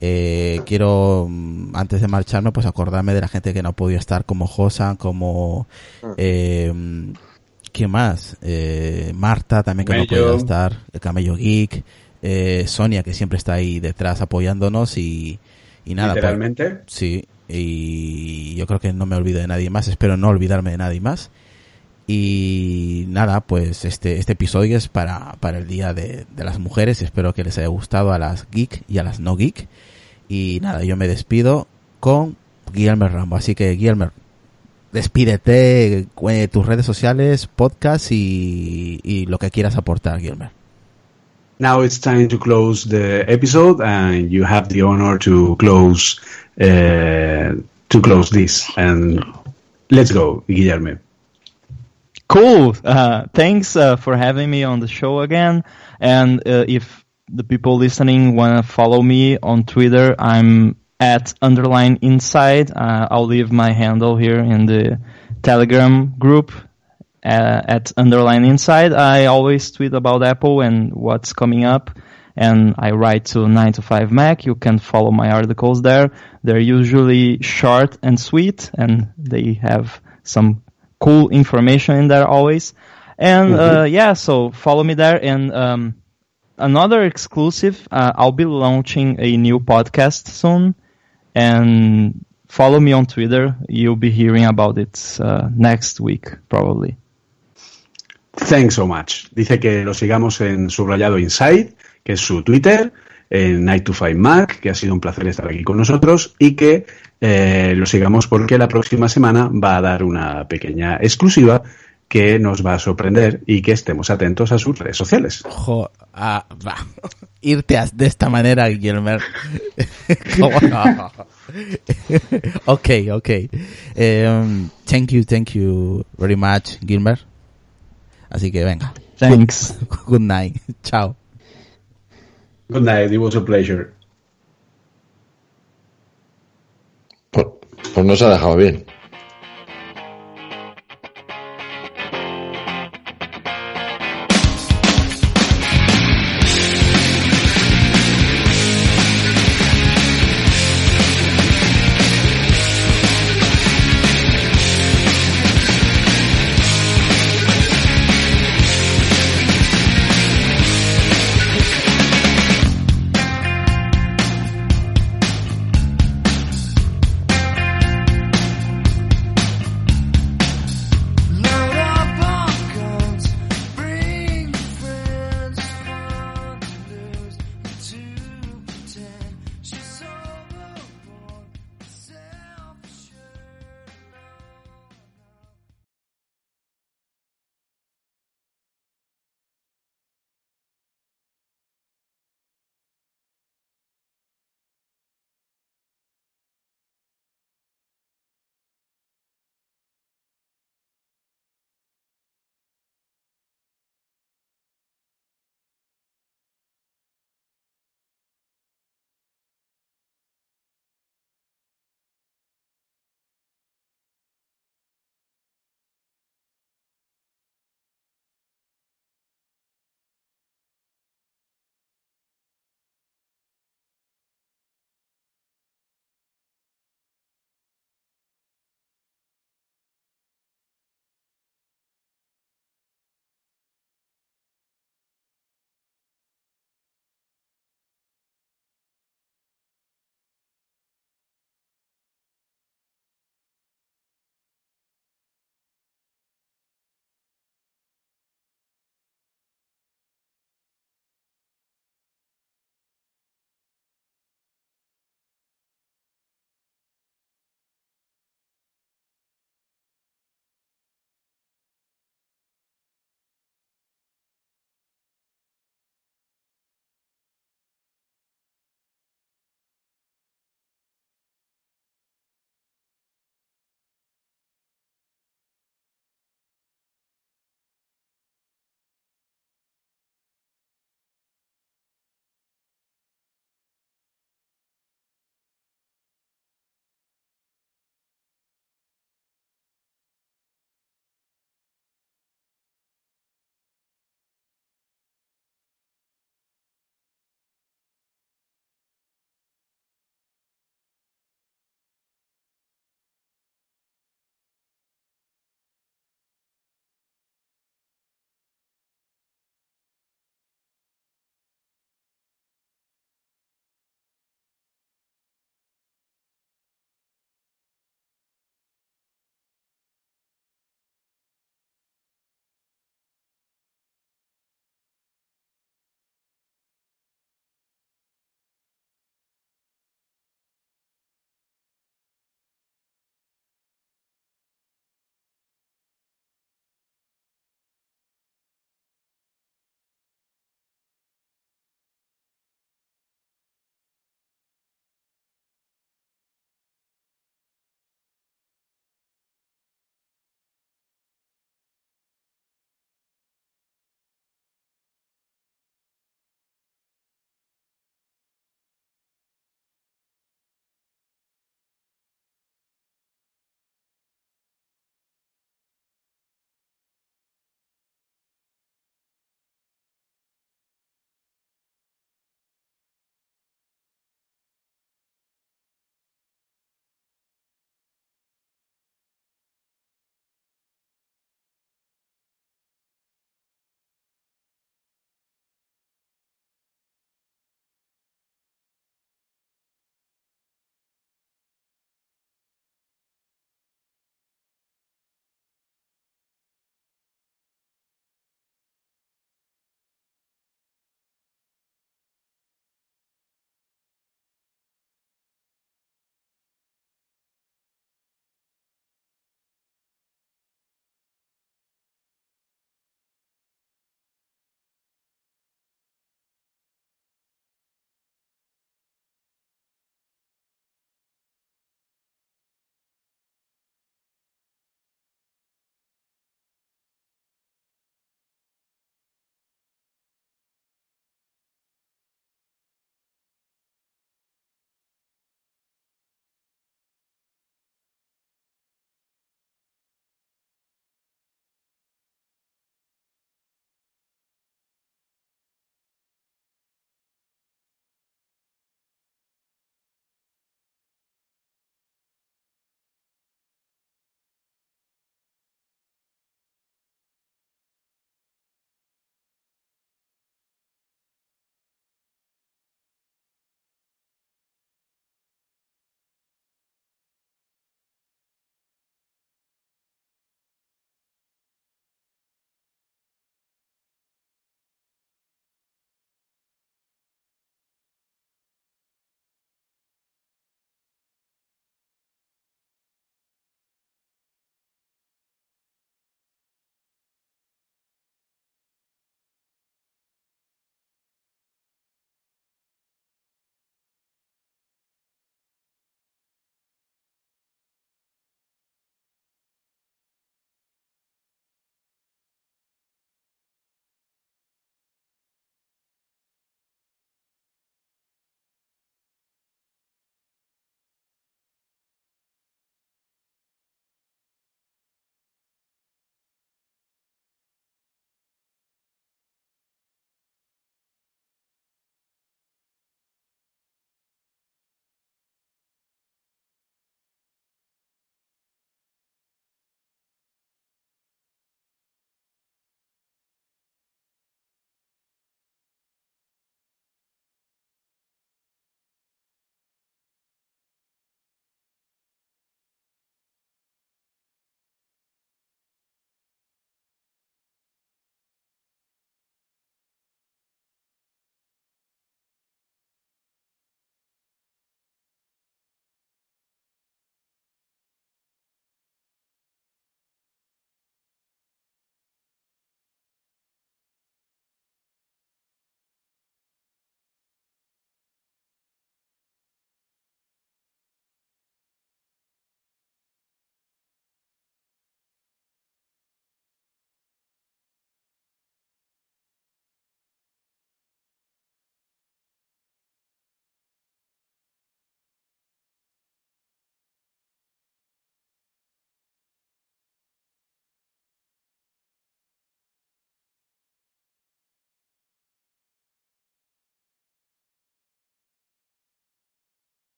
eh, quiero mm, antes de marcharme pues acordarme de la gente que no ha podido estar como Josan como eh, ¿Quién más? Eh, Marta también que no Camello. puede estar, el Camello Geek, eh, Sonia que siempre está ahí detrás apoyándonos y, y nada. pues, Literalmente. sí, y yo creo que no me olvido de nadie más, espero no olvidarme de nadie más. Y nada, pues este, este episodio es para, para el Día de, de las Mujeres, espero que les haya gustado a las geek y a las no geek. Y nada, yo me despido con Guillermo Rambo, así que Guillermo, despídete, eh, tus redes sociales, podcast y, y lo que quieras aportar, Guillermo. Now it's time to close the episode, and you have the honor to close uh, to close this. And let's go, Guillermo. Cool. Uh, thanks uh, for having me on the show again. And uh, if the people listening want to follow me on Twitter, I'm at underline inside. Uh, I'll leave my handle here in the Telegram group uh, at underline inside. I always tweet about Apple and what's coming up. And I write to 9 to 5 Mac. You can follow my articles there. They're usually short and sweet and they have some cool information in there always. And uh, yeah, so follow me there. And um, another exclusive, uh, I'll be launching a new podcast soon. And follow me on Twitter. You'll be hearing about it uh, next week, probably. Thanks so much. Dice que lo sigamos en subrayado Inside, que es su Twitter, en Night to Find Mac, que ha sido un placer estar aquí con nosotros, y que eh, lo sigamos porque la próxima semana va a dar una pequeña exclusiva que nos va a sorprender y que estemos atentos a sus redes sociales. Jo, ah, va. Irte de esta manera, Guillermo. ¿Cómo no? ok, ok. Um, thank you, thank you very much, Gilmer. Así que venga. Thanks. Good, good night. Chao. Good night, it was a pleasure. Pues, pues no se ha dejado bien.